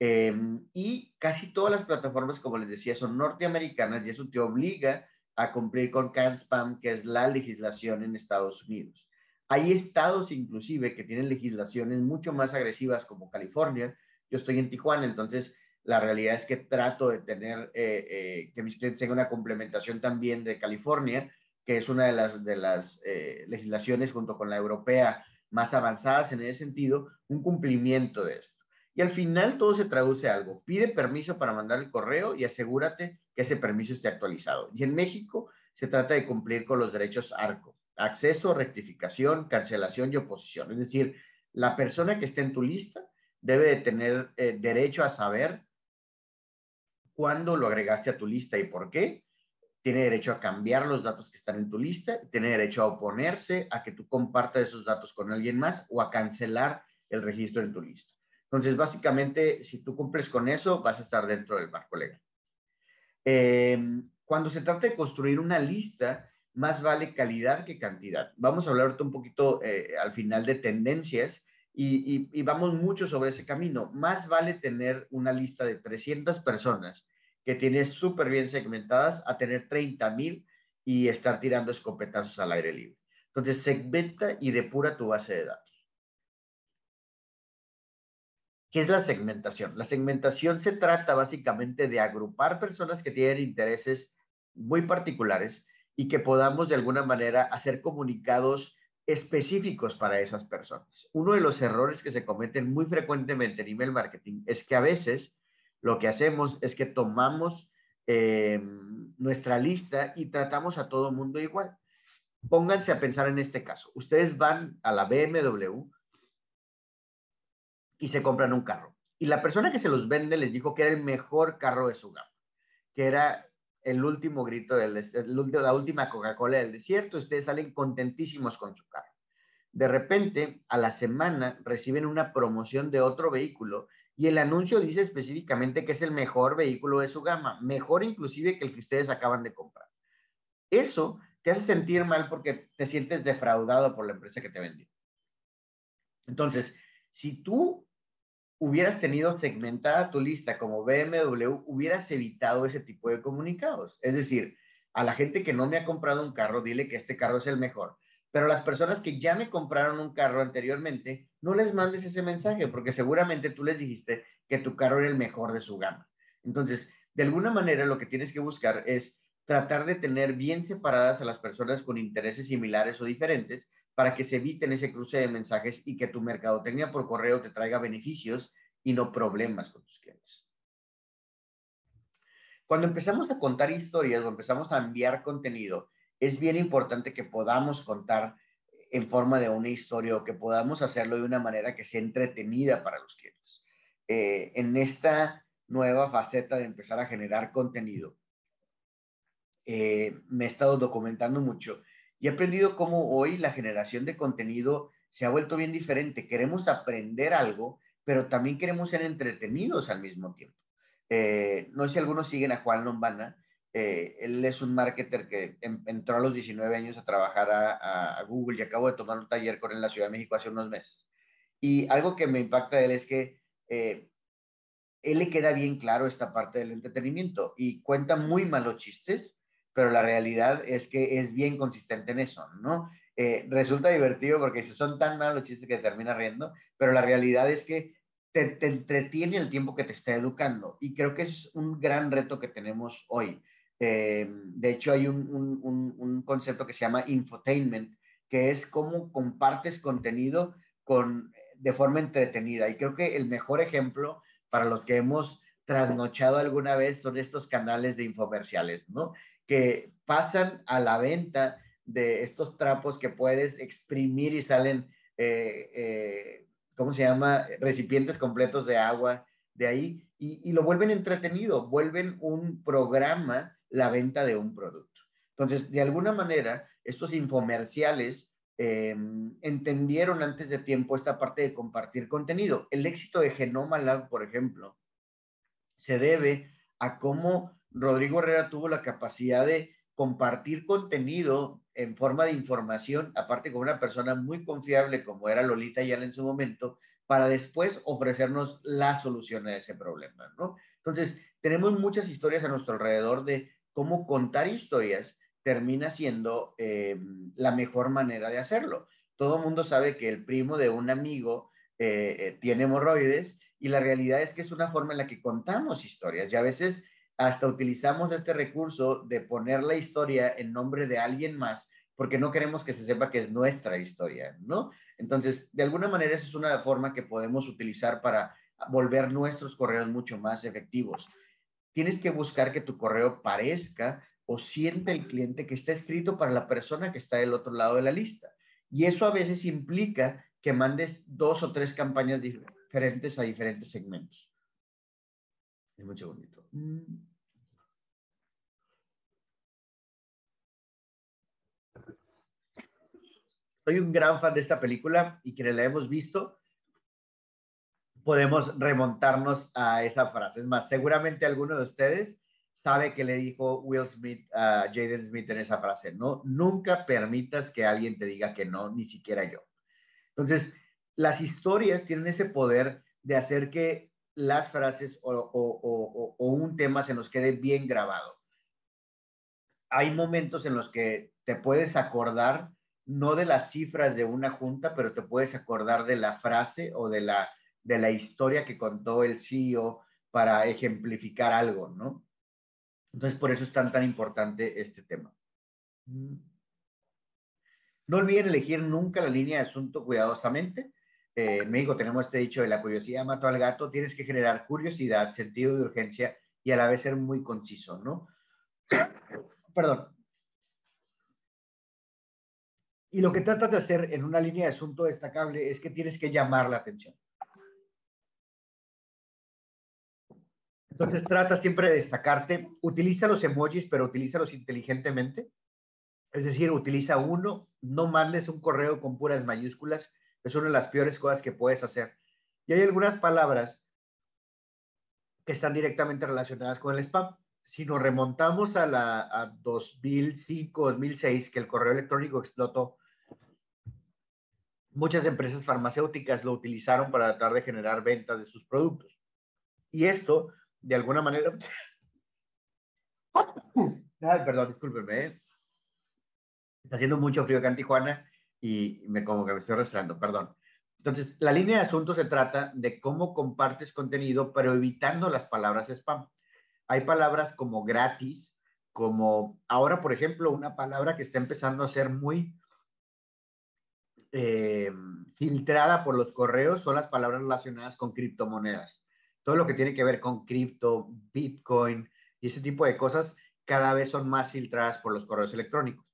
Em, y casi todas las plataformas, como les decía, son norteamericanas y eso te obliga a cumplir con CAN-SPAM, que es la legislación en Estados Unidos. Hay estados inclusive que tienen legislaciones mucho más agresivas como California. Yo estoy en Tijuana, entonces la realidad es que trato de tener eh, eh, que mis clientes tengan una complementación también de California, que es una de las, de las eh, legislaciones junto con la europea más avanzadas en ese sentido, un cumplimiento de esto. Y al final todo se traduce a algo. Pide permiso para mandar el correo y asegúrate que ese permiso esté actualizado. Y en México se trata de cumplir con los derechos ARCO, acceso, rectificación, cancelación y oposición. Es decir, la persona que esté en tu lista debe de tener eh, derecho a saber cuándo lo agregaste a tu lista y por qué, tiene derecho a cambiar los datos que están en tu lista, tiene derecho a oponerse a que tú compartas esos datos con alguien más o a cancelar el registro en tu lista. Entonces, básicamente, si tú cumples con eso, vas a estar dentro del marco legal. Em, cuando se trata de construir una lista, más vale calidad que cantidad. Vamos a hablar un poquito eh, al final de tendencias y, vamos mucho sobre ese camino. Más vale tener una lista de 300 personas que tienes súper bien segmentadas a tener 30 mil y estar tirando escopetazos al aire libre. Entonces, segmenta y depura tu base de datos. ¿Qué es la segmentación? La segmentación se trata básicamente de agrupar personas que tienen intereses muy particulares y que podamos de alguna manera hacer comunicados específicos para esas personas. Uno de los errores que se cometen muy frecuentemente en email marketing es que a veces lo que hacemos es que tomamos eh, nuestra lista y tratamos a todo mundo igual. Pónganse a pensar en este caso. Ustedes van a la BMW y se compran un carro. Y la persona que se los vende les dijo que era el mejor carro de su gama, que era el último grito, del, la última Coca-Cola del desierto, ustedes salen contentísimos con su carro. De repente, a la semana, reciben una promoción de otro vehículo y el anuncio dice específicamente que es el mejor vehículo de su gama, mejor inclusive que el que ustedes acaban de comprar. Eso te hace sentir mal porque te sientes defraudado por la empresa que te vendió. Entonces, si tú hubieras tenido segmentada tu lista como BMW, hubieras evitado ese tipo de comunicados. Es decir, a la gente que no me ha comprado un carro, dile que este carro es el mejor. Pero las personas que ya me compraron un carro anteriormente, no les mandes ese mensaje porque seguramente tú les dijiste que tu carro era el mejor de su gama. Entonces, de alguna manera lo que tienes que buscar es tratar de tener bien separadas a las personas con intereses similares o diferentes para que se eviten ese cruce de mensajes y que tu mercadotecnia por correo te traiga beneficios y no problemas con tus clientes. Cuando empezamos a contar historias o empezamos a enviar contenido, es bien importante que podamos contar en forma de una historia o que podamos hacerlo de una manera que sea entretenida para los clientes. Eh, en esta nueva faceta de empezar a generar contenido, eh, me he estado documentando mucho y he aprendido cómo hoy la generación de contenido se ha vuelto bien diferente. Queremos aprender algo, pero también queremos ser entretenidos al mismo tiempo. Eh, no sé si algunos siguen a Juan Lombana. Eh, él es un marketer que entró a los 19 años a trabajar a, Google y acabo de tomar un taller con él en la Ciudad de México hace unos meses. Y algo que me impacta de él es que eh, él le queda bien claro esta parte del entretenimiento y cuenta muy malos chistes, pero la realidad es que es bien consistente en eso, ¿no? Eh, resulta divertido porque son tan malos los chistes que termina riendo, pero la realidad es que te, entretiene el tiempo que te está educando y creo que es un gran reto que tenemos hoy. Eh, de hecho, hay un, un, concepto que se llama infotainment, que es cómo compartes contenido con, de forma entretenida. Y creo que el mejor ejemplo para los que hemos trasnochado alguna vez son estos canales de infomerciales, ¿no? que pasan a la venta de estos trapos que puedes exprimir y salen, eh, eh, ¿cómo se llama? Recipientes completos de agua de ahí y, lo vuelven entretenido, vuelven un programa la venta de un producto. Entonces, de alguna manera, estos infomerciales eh, entendieron antes de tiempo esta parte de compartir contenido. El éxito de Genoma Lab, por ejemplo, se debe a cómo Rodrigo Herrera tuvo la capacidad de compartir contenido en forma de información, aparte con una persona muy confiable como era Lolita Ayala en su momento, para después ofrecernos la solución a ese problema. Entonces, tenemos muchas historias a nuestro alrededor de cómo contar historias termina siendo eh, la mejor manera de hacerlo. Todo mundo sabe que el primo de un amigo eh, eh, tiene hemorroides y la realidad es que es una forma en la que contamos historias y a veces hasta utilizamos este recurso de poner la historia en nombre de alguien más porque no queremos que se sepa que es nuestra historia, ¿no? Entonces, de alguna manera, esa es una forma que podemos utilizar para volver nuestros correos mucho más efectivos. Tienes que buscar que tu correo parezca o siente el cliente que está escrito para la persona que está del otro lado de la lista. Y eso a veces implica que mandes dos o tres campañas diferentes a diferentes segmentos. Es mucho bonito. Mm. Soy un gran fan de esta película y quienes la hemos visto, podemos remontarnos a esa frase. Es más, seguramente alguno de ustedes sabe que le dijo Will Smith a Jaden Smith en esa frase, ¿no? Nunca permitas que alguien te diga que no, ni siquiera yo. Entonces, las historias tienen ese poder de hacer que las frases o, un tema se nos quede bien grabado. Hay momentos en los que te puedes acordar, no de las cifras de una junta, pero te puedes acordar de la frase o de la, de la historia que contó el CEO para ejemplificar algo, ¿no? Entonces, por eso es tan, tan importante este tema. No olviden elegir nunca la línea de asunto cuidadosamente. Eh, en México tenemos este dicho de la curiosidad mató al gato. Tienes que generar curiosidad, sentido de urgencia y a la vez ser muy conciso, ¿no? Perdón. Y lo que tratas de hacer en una línea de asunto destacable es que tienes que llamar la atención. Entonces trata siempre de destacarte. Utiliza los emojis, pero utilízalos inteligentemente. Es decir, utiliza uno, no mandes un correo con puras mayúsculas. Es una de las peores cosas que puedes hacer. Y hay algunas palabras que están directamente relacionadas con el spam. Si nos remontamos a, la, a 2005, 2006, que el correo electrónico explotó, muchas empresas farmacéuticas lo utilizaron para tratar de generar ventas de sus productos. Y esto de alguna manera... Ay, perdón, discúlpeme. ¿eh? Está haciendo mucho frío acá en Tijuana y me como que me estoy restando, perdón. Entonces, la línea de asunto se trata de cómo compartes contenido, pero evitando las palabras spam. Hay palabras como gratis, como ahora, por ejemplo, una palabra que está empezando a ser muy eh, filtrada por los correos son las palabras relacionadas con criptomonedas todo lo que tiene que ver con cripto, Bitcoin y ese tipo de cosas cada vez son más filtradas por los correos electrónicos.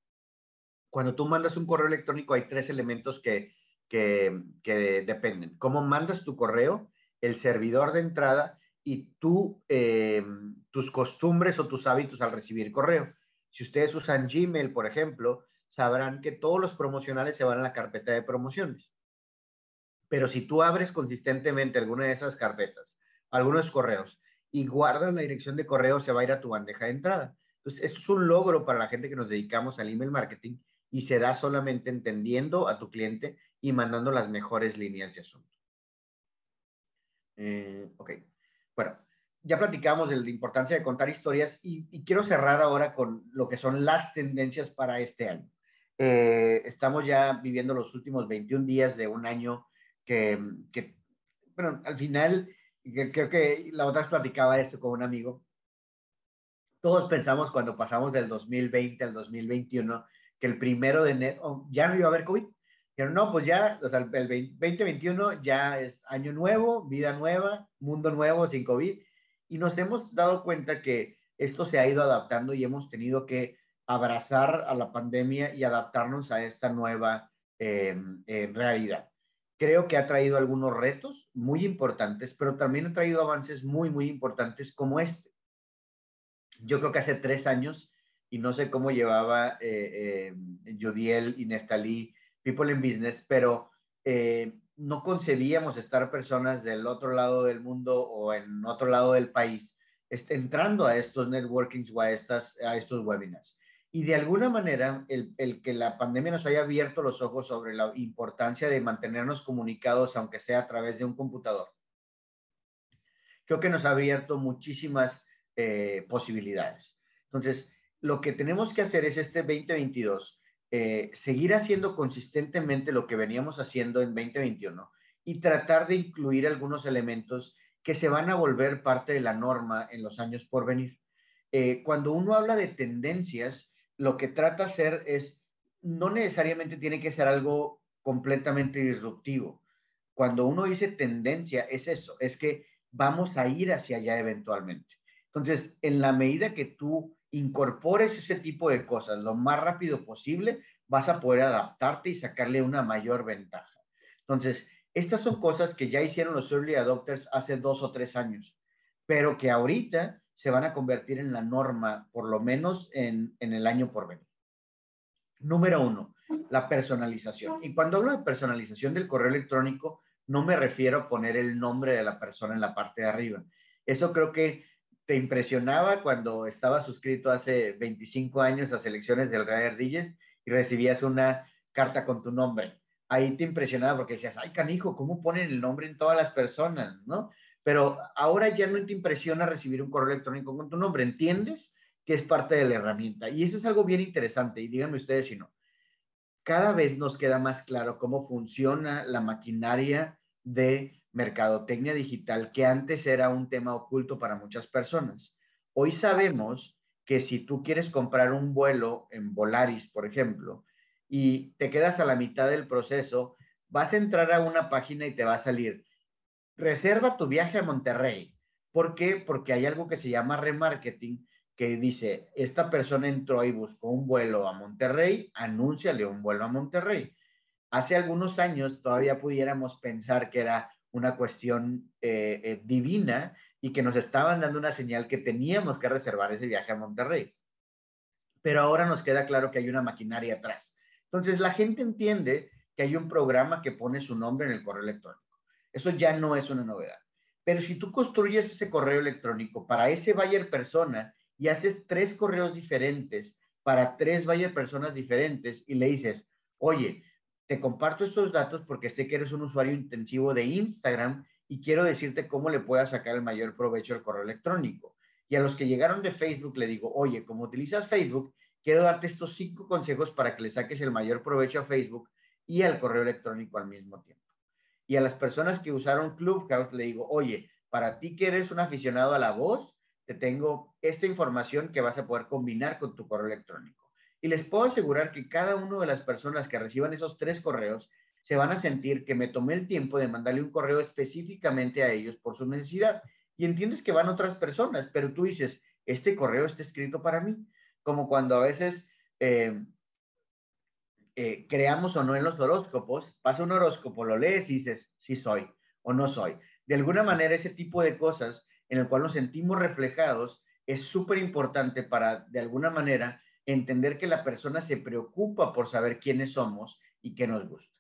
Cuando tú mandas un correo electrónico hay tres elementos que, que, dependen. Cómo mandas tu correo, el servidor de entrada y tú, eh, tus costumbres o tus hábitos al recibir correo. Si ustedes usan Gmail, por ejemplo, sabrán que todos los promocionales se van a la carpeta de promociones. Pero si tú abres consistentemente alguna de esas carpetas algunos correos y guardas la dirección de correo, se va a ir a tu bandeja de entrada. Entonces, esto es un logro para la gente que nos dedicamos al email marketing y se da solamente entendiendo a tu cliente y mandando las mejores líneas de asunto. Eh, ok, bueno, ya platicamos de la importancia de contar historias y, quiero cerrar ahora con lo que son las tendencias para este año. Eh, estamos ya viviendo los últimos 21 días de un año que, que bueno, al final creo que la otra vez platicaba esto con un amigo. Todos pensamos cuando pasamos del 2020 al 2021 que el primero de enero ya no iba a haber COVID. Pero no, pues ya, o sea, el 2021 ya es año nuevo, vida nueva, mundo nuevo sin COVID. Y nos hemos dado cuenta que esto se ha ido adaptando y hemos tenido que abrazar a la pandemia y adaptarnos a esta nueva eh, eh, realidad creo que ha traído algunos retos muy importantes, pero también ha traído avances muy, muy importantes como este. Yo creo que hace tres años, y no sé cómo llevaba eh, eh, Jodiel y Nestalí People in Business, pero eh, no concebíamos estar personas del otro lado del mundo o en otro lado del país entrando a estos networkings o a, estas, a estos webinars. Y de alguna manera, el, que la pandemia nos haya abierto los ojos sobre la importancia de mantenernos comunicados, aunque sea a través de un computador, creo que nos ha abierto muchísimas eh, posibilidades. Entonces, lo que tenemos que hacer es este 2022, eh, seguir haciendo consistentemente lo que veníamos haciendo en 2021 y tratar de incluir algunos elementos que se van a volver parte de la norma en los años por venir. Eh, cuando uno habla de tendencias, lo que trata de hacer es, no necesariamente tiene que ser algo completamente disruptivo. Cuando uno dice tendencia, es eso, es que vamos a ir hacia allá eventualmente. Entonces, en la medida que tú incorpores ese tipo de cosas lo más rápido posible, vas a poder adaptarte y sacarle una mayor ventaja. Entonces, estas son cosas que ya hicieron los early adopters hace dos o tres años, pero que ahorita se van a convertir en la norma, por lo menos en, el año por venir. Número uno, la personalización. Y cuando hablo de personalización del correo electrónico, no me refiero a poner el nombre de la persona en la parte de arriba. Eso creo que te impresionaba cuando estabas suscrito hace 25 años a selecciones del Real Ardilles y recibías una carta con tu nombre. Ahí te impresionaba porque decías, ay, canijo, ¿cómo ponen el nombre en todas las personas? ¿No? Pero ahora ya no te impresiona recibir un correo electrónico con tu nombre. ¿Entiendes? que es parte de la herramienta. Y eso es algo bien interesante, y díganme ustedes si no. Cada vez nos queda más claro cómo funciona la maquinaria de mercadotecnia digital, que antes era un tema oculto para muchas personas. Hoy sabemos que si tú quieres comprar un vuelo en Volaris, por ejemplo, y te quedas a la mitad del proceso, vas a entrar a una página y te va a salir, reserva tu viaje a Monterrey. ¿Por qué? Porque hay algo que se llama remarketing, que dice, esta persona entró y buscó un vuelo a Monterrey, anúnciale un vuelo a Monterrey. Hace algunos años todavía pudiéramos pensar que era una cuestión eh, eh, divina y que nos estaban dando una señal que teníamos que reservar ese viaje a Monterrey. Pero ahora nos queda claro que hay una maquinaria atrás. Entonces la gente entiende que hay un programa que pone su nombre en el correo electrónico. Eso ya no es una novedad. Pero si tú construyes ese correo electrónico para ese buyer persona y haces tres correos diferentes para tres varias personas diferentes y le dices, oye, te comparto estos datos porque sé que eres un usuario intensivo de Instagram y quiero decirte cómo le puedas sacar el mayor provecho al correo electrónico. Y a los que llegaron de Facebook le digo, oye, como utilizas Facebook, quiero darte estos cinco consejos para que le saques el mayor provecho a Facebook y al correo electrónico al mismo tiempo. Y a las personas que usaron Clubhouse le digo, oye, para ti que eres un aficionado a la voz, te tengo esta información que vas a poder combinar con tu correo electrónico. Y les puedo asegurar que cada una de las personas que reciban esos tres correos se van a sentir que me tomé el tiempo de mandarle un correo específicamente a ellos por su necesidad. Y entiendes que van otras personas, pero tú dices, este correo está escrito para mí. Como cuando a veces eh, eh, creamos o no en los horóscopos, pasa un horóscopo, lo lees y dices, sí soy o no soy. De alguna manera ese tipo de cosas en el cual nos sentimos reflejados, es súper importante para, de alguna manera, entender que la persona se preocupa por saber quiénes somos y qué nos gusta.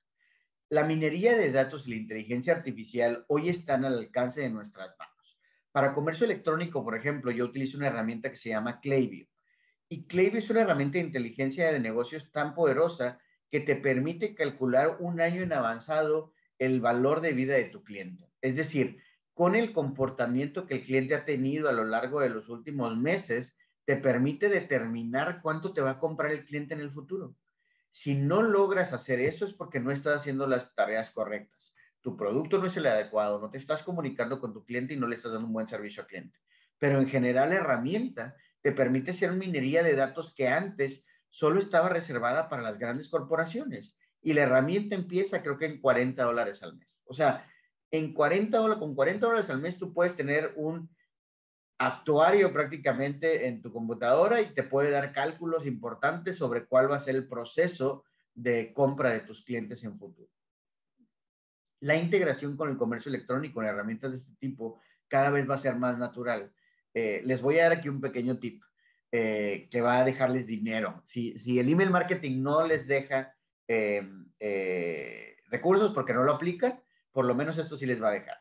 La minería de datos y la inteligencia artificial hoy están al alcance de nuestras manos. Para comercio electrónico, por ejemplo, yo utilizo una herramienta que se llama Klaviyo. Y Klaviyo es una herramienta de inteligencia de negocios tan poderosa que te permite calcular un año en avanzado el valor de vida de tu cliente. Es decir, con el comportamiento que el cliente ha tenido a lo largo de los últimos meses, te permite determinar cuánto te va a comprar el cliente en el futuro. Si no logras hacer eso es porque no estás haciendo las tareas correctas. Tu producto no es el adecuado, no te estás comunicando con tu cliente y no le estás dando un buen servicio al cliente. Pero en general la herramienta te permite hacer minería de datos que antes solo estaba reservada para las grandes corporaciones. Y la herramienta empieza creo que en 40 dólares al mes. O sea, en 40 dólares, con 40 dólares al mes tú puedes tener un actuario prácticamente en tu computadora y te puede dar cálculos importantes sobre cuál va a ser el proceso de compra de tus clientes en futuro. La integración con el comercio electrónico en herramientas de este tipo cada vez va a ser más natural. Eh, les voy a dar aquí un pequeño tip eh, que va a dejarles dinero. Si, el email marketing no les deja eh, recursos porque no lo aplican, por lo menos esto sí les va a dejar.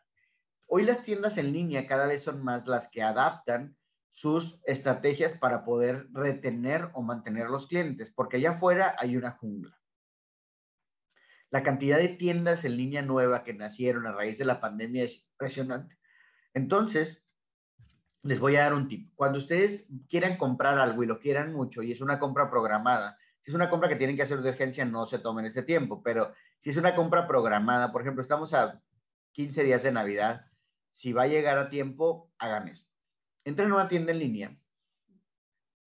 Hoy las tiendas en línea cada vez son más las que adaptan sus estrategias para poder retener o mantener los clientes, porque allá afuera hay una jungla. La cantidad de tiendas en línea nueva que nacieron a raíz de la pandemia es impresionante. Entonces, les voy a dar un tip. Cuando ustedes quieran comprar algo y lo quieran mucho y es una compra programada, si es una compra que tienen que hacer de urgencia, no se tomen ese tiempo, pero si es una compra programada, por ejemplo, estamos a 15 días de Navidad, si va a llegar a tiempo, hagan esto. Entren a una tienda en línea,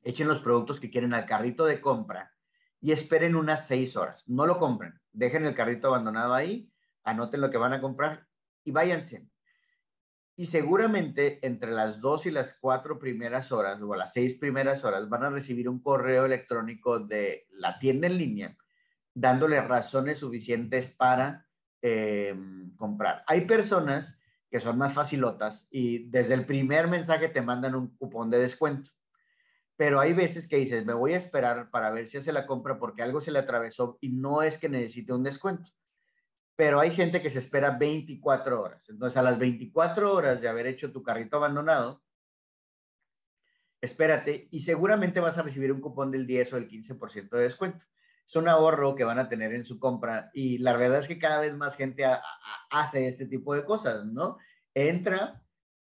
echen los productos que quieren al carrito de compra y esperen unas 6 horas. No lo compren, dejen el carrito abandonado ahí, anoten lo que van a comprar y váyanse. Y seguramente entre las 2 y las 4 primeras horas o las 6 primeras horas van a recibir un correo electrónico de la tienda en línea dándole razones suficientes para eh, comprar. Hay personas que son más facilotas y desde el primer mensaje te mandan un cupón de descuento. Pero hay veces que dices, me voy a esperar para ver si hace la compra porque algo se le atravesó y no es que necesite un descuento. Pero hay gente que se espera 24 horas. Entonces, a las 24 horas de haber hecho tu carrito abandonado, espérate y seguramente vas a recibir un cupón del 10 o del 15% de descuento. Es un ahorro que van a tener en su compra y la verdad es que cada vez más gente hace este tipo de cosas, ¿no? Entra,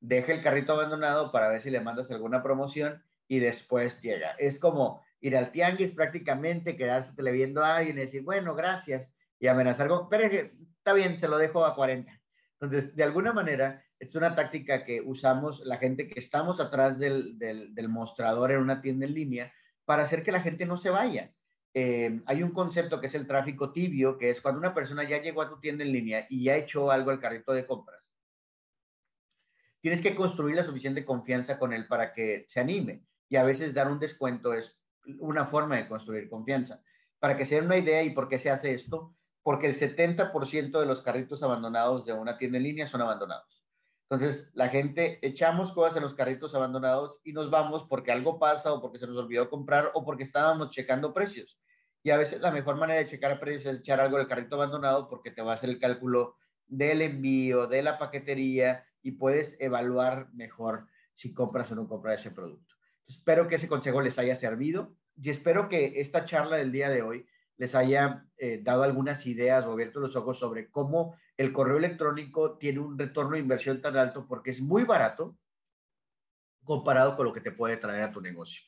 deja el carrito abandonado para ver si le mandas alguna promoción y después llega. Es como ir al tianguis prácticamente, quedarse viendo a alguien y decir, bueno, gracias, y amenazar con, pero está bien, se lo dejo a 40. Entonces, de alguna manera, es una táctica que usamos la gente que estamos atrás del, del, mostrador en una tienda en línea para hacer que la gente no se vaya. Eh, hay un concepto que es el tráfico tibio, que es cuando una persona ya llegó a tu tienda en línea y ya echó algo al carrito de compras. Tienes que construir la suficiente confianza con él para que se anime. Y a veces dar un descuento es una forma de construir confianza. Para que se den una idea y por qué se hace esto, porque el 70% de los carritos abandonados de una tienda en línea son abandonados. Entonces, la gente echamos cosas en los carritos abandonados y nos vamos porque algo pasa o porque se nos olvidó comprar o porque estábamos checando precios. Y a veces la mejor manera de checar precios es echar algo del carrito abandonado porque te va a hacer el cálculo del envío, de la paquetería y puedes evaluar mejor si compras o no compras ese producto. Espero que ese consejo les haya servido y espero que esta charla del día de hoy les haya eh, dado algunas ideas o abierto los ojos sobre cómo el correo electrónico tiene un retorno de inversión tan alto porque es muy barato comparado con lo que te puede traer a tu negocio.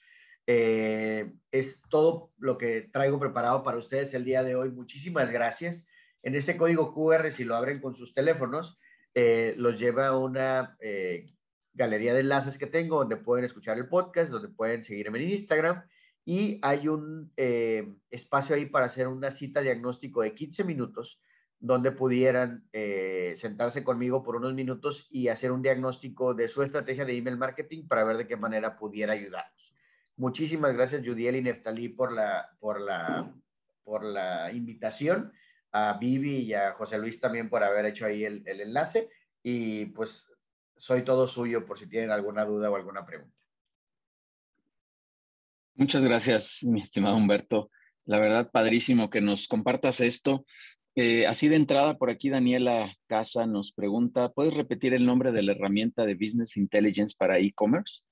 Eh, es todo lo que traigo preparado para ustedes el día de hoy. Muchísimas gracias. En este código QR, si lo abren con sus teléfonos, eh, los lleva a una galería de enlaces que tengo donde pueden escuchar el podcast, donde pueden seguirme en Instagram y hay un eh, espacio ahí para hacer una cita diagnóstico de 15 minutos donde pudieran eh, sentarse conmigo por unos minutos y hacer un diagnóstico de su estrategia de email marketing para ver de qué manera pudiera ayudarnos. Muchísimas gracias, Judiel y Neftalí, por la, por la, por la invitación, a Vivi y a José Luis también por haber hecho ahí el, el enlace. Y pues soy todo suyo por si tienen alguna duda o alguna pregunta. Muchas gracias, mi estimado Humberto. La verdad, padrísimo que nos compartas esto. Eh, así de entrada, por aquí Daniela Casa nos pregunta, ¿puedes repetir el nombre de la herramienta de Business Intelligence para e-commerce?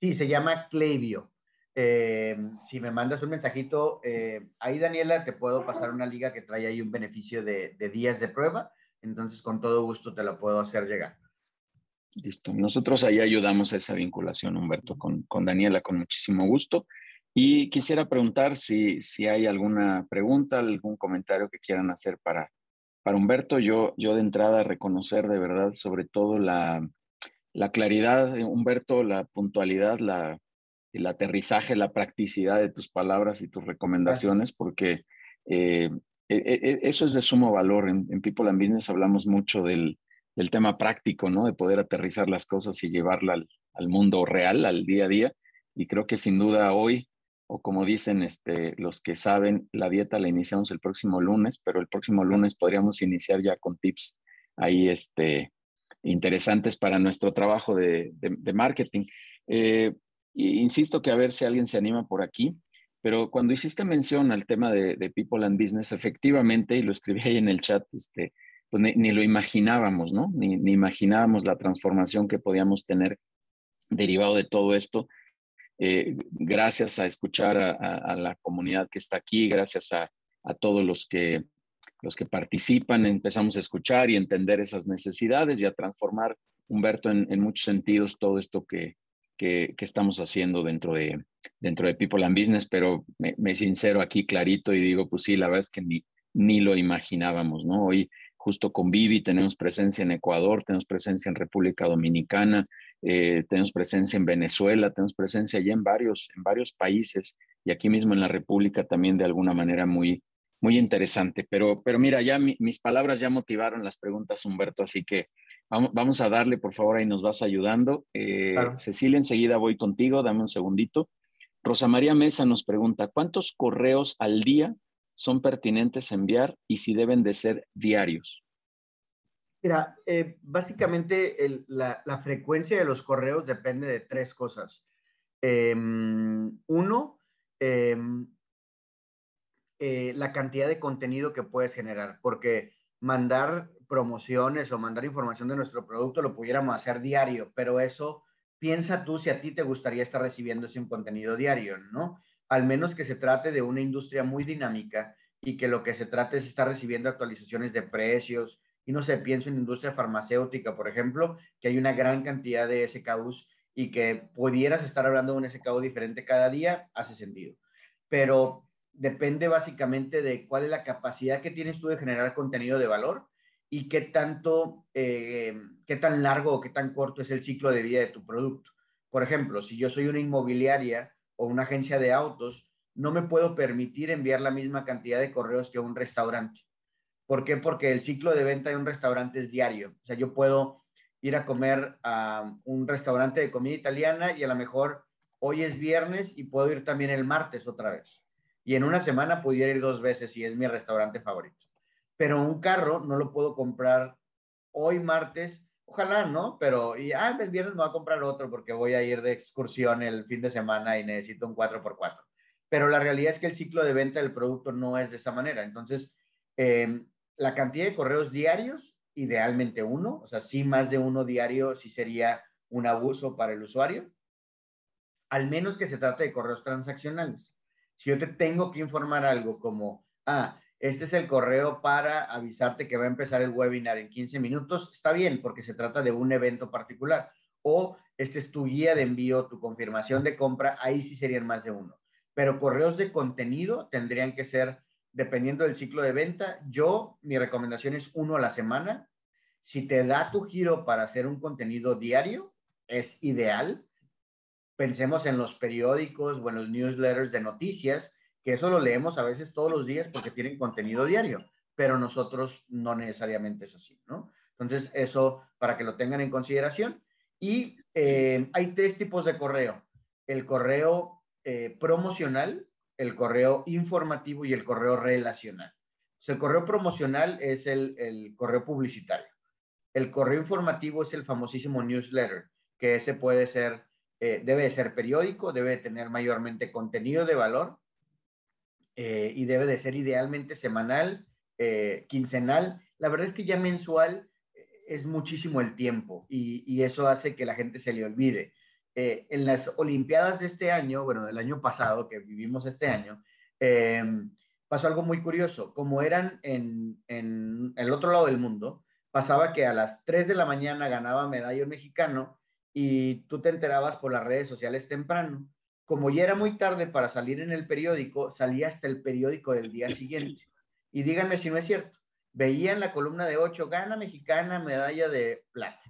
Sí, se llama Clavio. Eh, si me mandas un mensajito, eh, ahí Daniela, te puedo pasar una liga que trae ahí un beneficio de, de días de prueba entonces, con todo gusto te lo puedo hacer llegar. Listo. Nosotros ahí ayudamos a esa vinculación, Humberto, con, con Daniela, con muchísimo gusto. Y quisiera preguntar si, si hay alguna pregunta, algún comentario que quieran hacer para, para Humberto. Yo, yo de entrada reconocer de verdad sobre todo la, la claridad, Humberto, la puntualidad, la, el aterrizaje, la practicidad de tus palabras y tus recomendaciones, porque eh, e, e, e, eso es de sumo valor. En, People and Business hablamos mucho del, tema práctico, ¿no? De poder aterrizar las cosas y llevarla al, mundo real, al día a día. Y creo que sin duda hoy, o como dicen este, los que saben, la dieta la iniciamos el próximo lunes, pero el próximo lunes podríamos iniciar ya con tips ahí este, interesantes para nuestro trabajo de, marketing. Eh, insisto que a ver si alguien se anima por aquí. Pero cuando hiciste mención al tema de, People and Business, efectivamente, y lo escribí ahí en el chat, este, pues ni, lo imaginábamos, ¿no? Ni, imaginábamos la transformación que podíamos tener derivado de todo esto. Eh, gracias a escuchar a, la comunidad que está aquí, gracias a, todos los que, los que participan, empezamos a escuchar y entender esas necesidades y a transformar, Humberto, en muchos sentidos todo esto que, que, estamos haciendo dentro de, dentro de People and Business, pero me, me, sincero aquí clarito y digo, pues sí, la verdad es que ni, ni lo imaginábamos, ¿no? Hoy justo con Vivi tenemos presencia en Ecuador, tenemos presencia en República Dominicana, eh, tenemos presencia en Venezuela, tenemos presencia allá en varios, en varios países y aquí mismo en la República también de alguna manera muy, muy interesante. Pero, pero mira, ya mis palabras ya motivaron las preguntas, Humberto, así que Vamos, a darle, por favor, ahí nos vas ayudando. Eh, Cecilia, enseguida voy contigo, dame un segundito. Rosa María Mesa nos pregunta, ¿cuántos correos al día son pertinentes enviar y si deben de ser diarios? Mira, eh, básicamente la, frecuencia de los correos depende de tres cosas. Em, uno, em, eh, la cantidad de contenido que puedes generar, porque mandar promociones o mandar información de nuestro producto lo pudiéramos hacer diario, pero eso piensa tú si a ti te gustaría estar recibiendo ese contenido diario, ¿no? Al menos que se trate de una industria muy dinámica y que lo que se trate es estar recibiendo actualizaciones de precios. Y no sé, pienso en industria farmacéutica, por ejemplo, que hay una gran cantidad de SKUs y que pudieras estar hablando de un SKU diferente cada día, hace sentido. Pero depende básicamente de cuál es la capacidad que tienes tú de generar contenido de valor y qué tanto, eh, qué tan largo o qué tan corto es el ciclo de vida de tu producto. Por ejemplo, si yo soy una inmobiliaria o una agencia de autos, no me puedo permitir enviar la misma cantidad de correos que un restaurante. ¿Por? Porque el ciclo de venta de un restaurante es diario. O sea, yo puedo ir a comer a un restaurante de comida italiana y a lo mejor hoy es viernes y puedo ir también el martes otra vez. Y en una semana pudiera ir dos veces si es mi restaurante favorito pero un carro no lo puedo comprar hoy martes, ojalá, ¿no? Pero, y, ah, el viernes me voy a comprar otro porque voy a ir de excursión el fin de semana y necesito un 4x4. Pero la realidad es que el ciclo de venta del producto no es de esa manera. Entonces, em, la cantidad de correos diarios, idealmente uno, o sea, sí más de uno diario, sí sería un abuso para el usuario, al menos que se trate de correos transaccionales. Si yo te tengo que informar algo como, ah, este es el correo para avisarte que va a empezar el webinar en 15 minutos. Está bien, porque se trata de un evento particular. O este es tu guía de envío, tu confirmación de compra, ahí sí serían más de uno. Pero correos de contenido tendrían que ser, dependiendo del ciclo de venta, yo, mi recomendación es uno a la semana. Si te da tu giro para hacer un contenido diario, es ideal. Pensemos en los periódicos o en los newsletters de noticias que eso lo leemos a veces todos los días porque tienen contenido diario, pero nosotros no necesariamente es así, ¿no? Entonces, eso para que lo tengan en consideración. Y eh, hay tres tipos de correo. El correo eh, promocional, el correo informativo y el correo relacional. el correo promocional es el, el correo publicitario. El correo informativo es el famosísimo newsletter, que ese puede ser, eh, debe de ser periódico, debe de tener mayormente contenido de valor eh, y debe de ser idealmente semanal, eh, quincenal. La verdad es que ya mensual eh, es muchísimo el tiempo y, eso hace que la gente se le olvide. en las Olimpiadas de este año, bueno, del año pasado que vivimos este año, pasó algo muy curioso. Como eran en, en, el otro lado del mundo, pasaba que a las 3 de la mañana ganaba medalla mexicano y tú te enterabas por las redes sociales temprano como ya era muy tarde para salir en el periódico, salía hasta el periódico del día siguiente. Y díganme si no es cierto. Veía en la columna de 8, gana mexicana medalla de plata.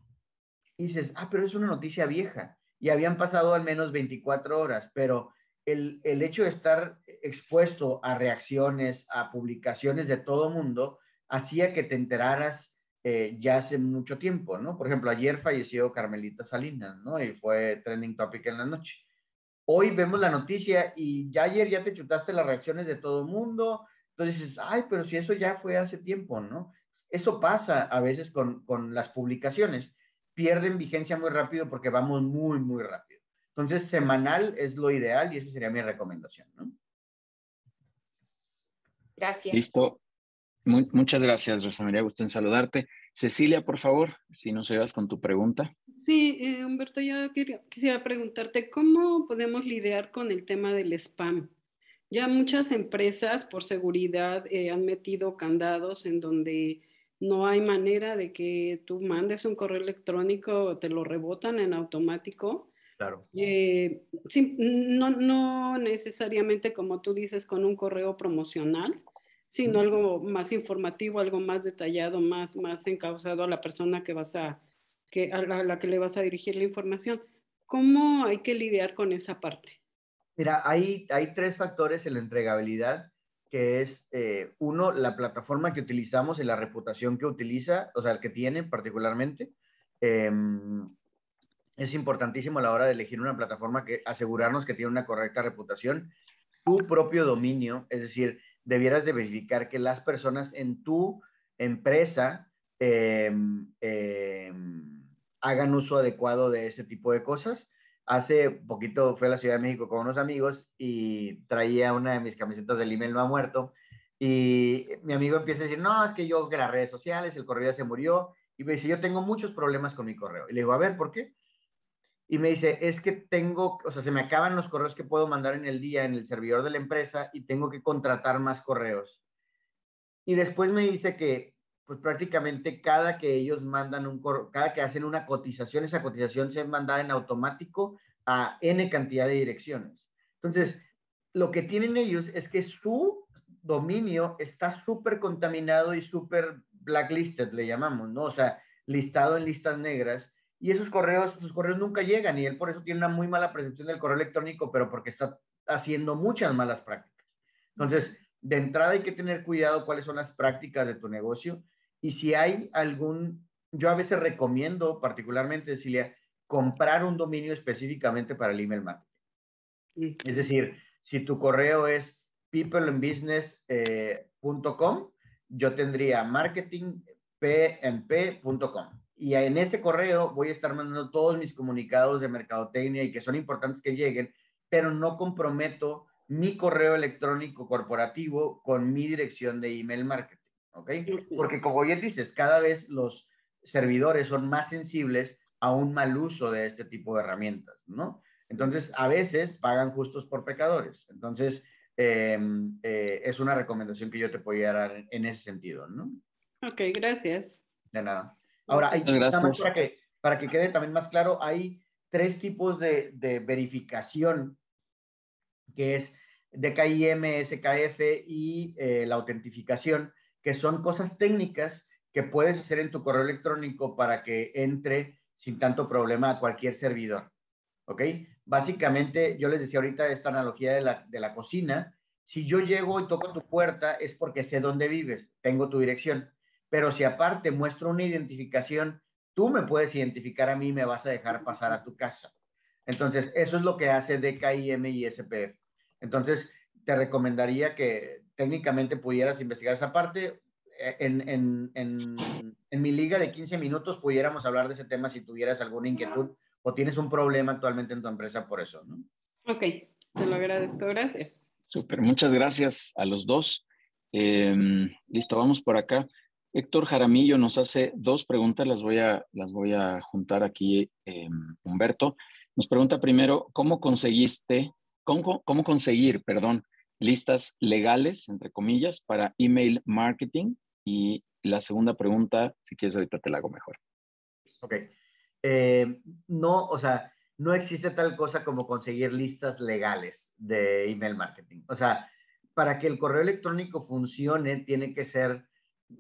Y dices, ah, pero es una noticia vieja. Y habían pasado al menos 24 horas, pero el, hecho de estar expuesto a reacciones, a publicaciones de todo mundo, hacía que te enteraras eh, ya hace mucho tiempo, ¿no? Por ejemplo, ayer falleció Carmelita Salinas, ¿no? Y fue trending topic en la noche hoy vemos la noticia y ya ayer ya te chutaste las reacciones de todo el mundo, entonces dices, ay, pero si eso ya fue hace tiempo, ¿no? Eso pasa a veces con, con las publicaciones, pierden vigencia muy rápido porque vamos muy, muy rápido. Entonces, semanal es lo ideal y esa sería mi recomendación, ¿no? Gracias. Listo. muchas gracias, Rosa María. Gusto en saludarte. Cecilia, por favor, si nos ayudas con tu pregunta. Sí, eh, Humberto, yo quisiera preguntarte, ¿cómo podemos lidiar con el tema del spam? Ya muchas empresas, por seguridad, eh, han metido candados en donde no hay manera de que tú mandes un correo electrónico, te lo rebotan en automático. Claro. Eh, no, no necesariamente, como tú dices, con un correo promocional, sino algo más informativo, algo más detallado, más, más encauzado a la persona que vas a, que, a la, que le vas a dirigir la información. ¿Cómo hay que lidiar con esa parte? Mira, hay, hay tres factores en la entregabilidad, que es, eh, uno, la plataforma que utilizamos y la reputación que utiliza, o sea, el que tiene particularmente. Em, es importantísimo a la hora de elegir una plataforma que asegurarnos que tiene una correcta reputación. Tu propio dominio, es decir, debieras de verificar que las personas en tu empresa em, em, hagan uso adecuado de ese tipo de cosas. Hace poquito fui a la Ciudad de México con unos amigos y traía una de mis camisetas del email no ha muerto y mi amigo empieza a decir, no, es que yo que las redes sociales, el correo ya se murió y me dice, yo tengo muchos problemas con mi correo. Y le digo, a ver, ¿por qué? Y me dice, es que tengo, o sea, se me acaban los correos que puedo mandar en el día en el servidor de la empresa y tengo que contratar más correos. Y después me dice que, pues prácticamente cada que ellos mandan un correo, cada que hacen una cotización, esa cotización se es mandada en automático a N cantidad de direcciones. Entonces, lo que tienen ellos es que su dominio está súper contaminado y súper blacklisted, le llamamos, ¿no? O sea, listado en listas negras. Y esos correos, sus correos nunca llegan y él por eso tiene una muy mala percepción del correo electrónico, pero porque está haciendo muchas malas prácticas. Entonces, de entrada hay que tener cuidado cuáles son las prácticas de tu negocio y si hay algún, yo a veces recomiendo particularmente, Cecilia, comprar un dominio específicamente para el email marketing. Es decir, si tu correo es peopleandbusiness.com, eh, yo tendría marketingpnp.com. Y en ese correo voy a estar mandando todos mis comunicados de mercadotecnia y que son importantes que lleguen, pero no comprometo mi correo electrónico corporativo con mi dirección de email marketing. ¿Ok? Porque como bien dices, cada vez los servidores son más sensibles a un mal uso de este tipo de herramientas, ¿no? Entonces, a veces pagan justos por pecadores. Entonces, em, eh, es una recomendación que yo te podría dar en ese sentido, ¿no? Ok, gracias. De nada. Ahora, hay, para, que, para que quede también más claro, hay tres tipos de, de verificación, que es DKIM, SKF y eh, la autentificación, que son cosas técnicas que puedes hacer en tu correo electrónico para que entre sin tanto problema a cualquier servidor. ¿Ok? Básicamente, yo les decía ahorita esta analogía de la, de la cocina. Si yo llego y toco tu puerta es porque sé dónde vives, tengo tu dirección. Pero si aparte muestro una identificación, tú me puedes identificar a mí y me vas a dejar pasar a tu casa. Entonces, eso es lo que hace DKIM y SPF. Entonces, te recomendaría que técnicamente pudieras investigar esa parte. Eh, en, en, en, en, mi liga de 15 minutos pudiéramos hablar de ese tema si tuvieras alguna inquietud o tienes un problema actualmente en tu empresa por eso, ¿no? Ok, te lo agradezco, gracias. Súper, muchas gracias a los dos. Em, listo, vamos por acá. Héctor Jaramillo nos hace dos preguntas, las voy a, las voy a juntar aquí, em, Humberto. Nos pregunta primero, ¿cómo conseguiste cómo, conseguir, perdón, listas legales, entre comillas, para email marketing. Y la segunda pregunta, si quieres, ahorita te la hago mejor. Ok. Eh, no, o sea, no existe tal cosa como conseguir listas legales de email marketing. O sea, para que el correo electrónico funcione, tiene que ser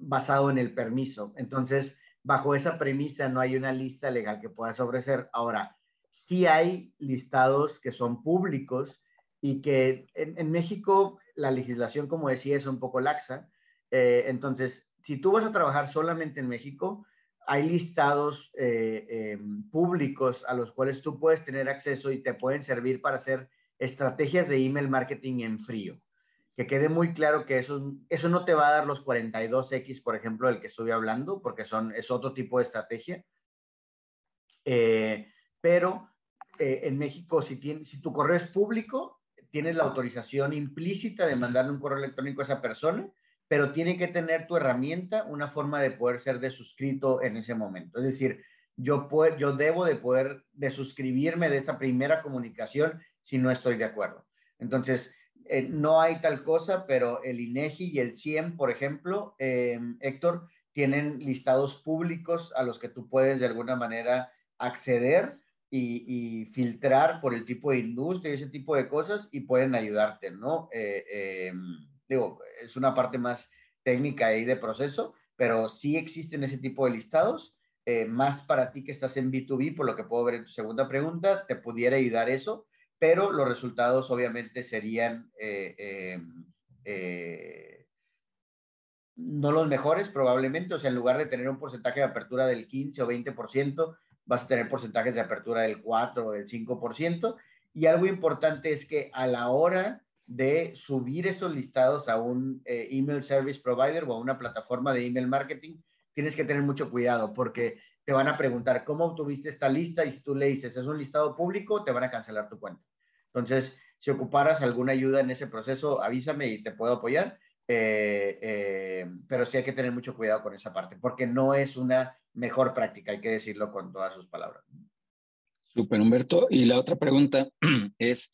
basado en el permiso. Entonces, bajo esa premisa, no hay una lista legal que puedas ofrecer. Ahora, sí hay listados que son públicos y que en, México la legislación, como decía, es un poco laxa. Eh, entonces, si tú vas a trabajar solamente en México, hay listados eh, em, públicos a los cuales tú puedes tener acceso y te pueden servir para hacer estrategias de email marketing en frío. Que quede muy claro que eso, eso no te va a dar los 42X, por ejemplo, del que estoy hablando, porque son, es otro tipo de estrategia. Eh, pero eh, en México, si, si tu correo es público, tienes la autorización implícita de mandarle un correo electrónico a esa persona, pero tiene que tener tu herramienta una forma de poder ser desuscrito en ese momento. Es decir, yo, puedo, yo debo de poder desuscribirme de esa primera comunicación si no estoy de acuerdo. Entonces, no hay tal cosa, pero el INEGI y el CIEM, por ejemplo, eh, Héctor, tienen listados públicos a los que tú puedes de alguna manera acceder y, filtrar por el tipo de industria y ese tipo de cosas y pueden ayudarte, ¿no? Eh, em, digo, es una parte más técnica y de proceso, pero sí existen ese tipo de listados. Eh, más para ti que estás en B2B, por lo que puedo ver en tu segunda pregunta, te pudiera ayudar eso, pero los resultados obviamente serían eh, em, no los mejores probablemente, o sea, en lugar de tener un porcentaje de apertura del 15 o 20%, vas a tener porcentajes de apertura del 4 o del 5%. Y algo importante es que a la hora de subir esos listados a un eh, email service provider o a una plataforma de email marketing, tienes que tener mucho cuidado porque te van a preguntar cómo obtuviste esta lista y si tú le dices es un listado público, te van a cancelar tu cuenta. Entonces, si ocuparas alguna ayuda en ese proceso, avísame y te puedo apoyar. Eh, eh, pero sí hay que tener mucho cuidado con esa parte porque no es una mejor práctica, hay que decirlo con todas sus palabras. Super, Humberto. Y la otra pregunta es,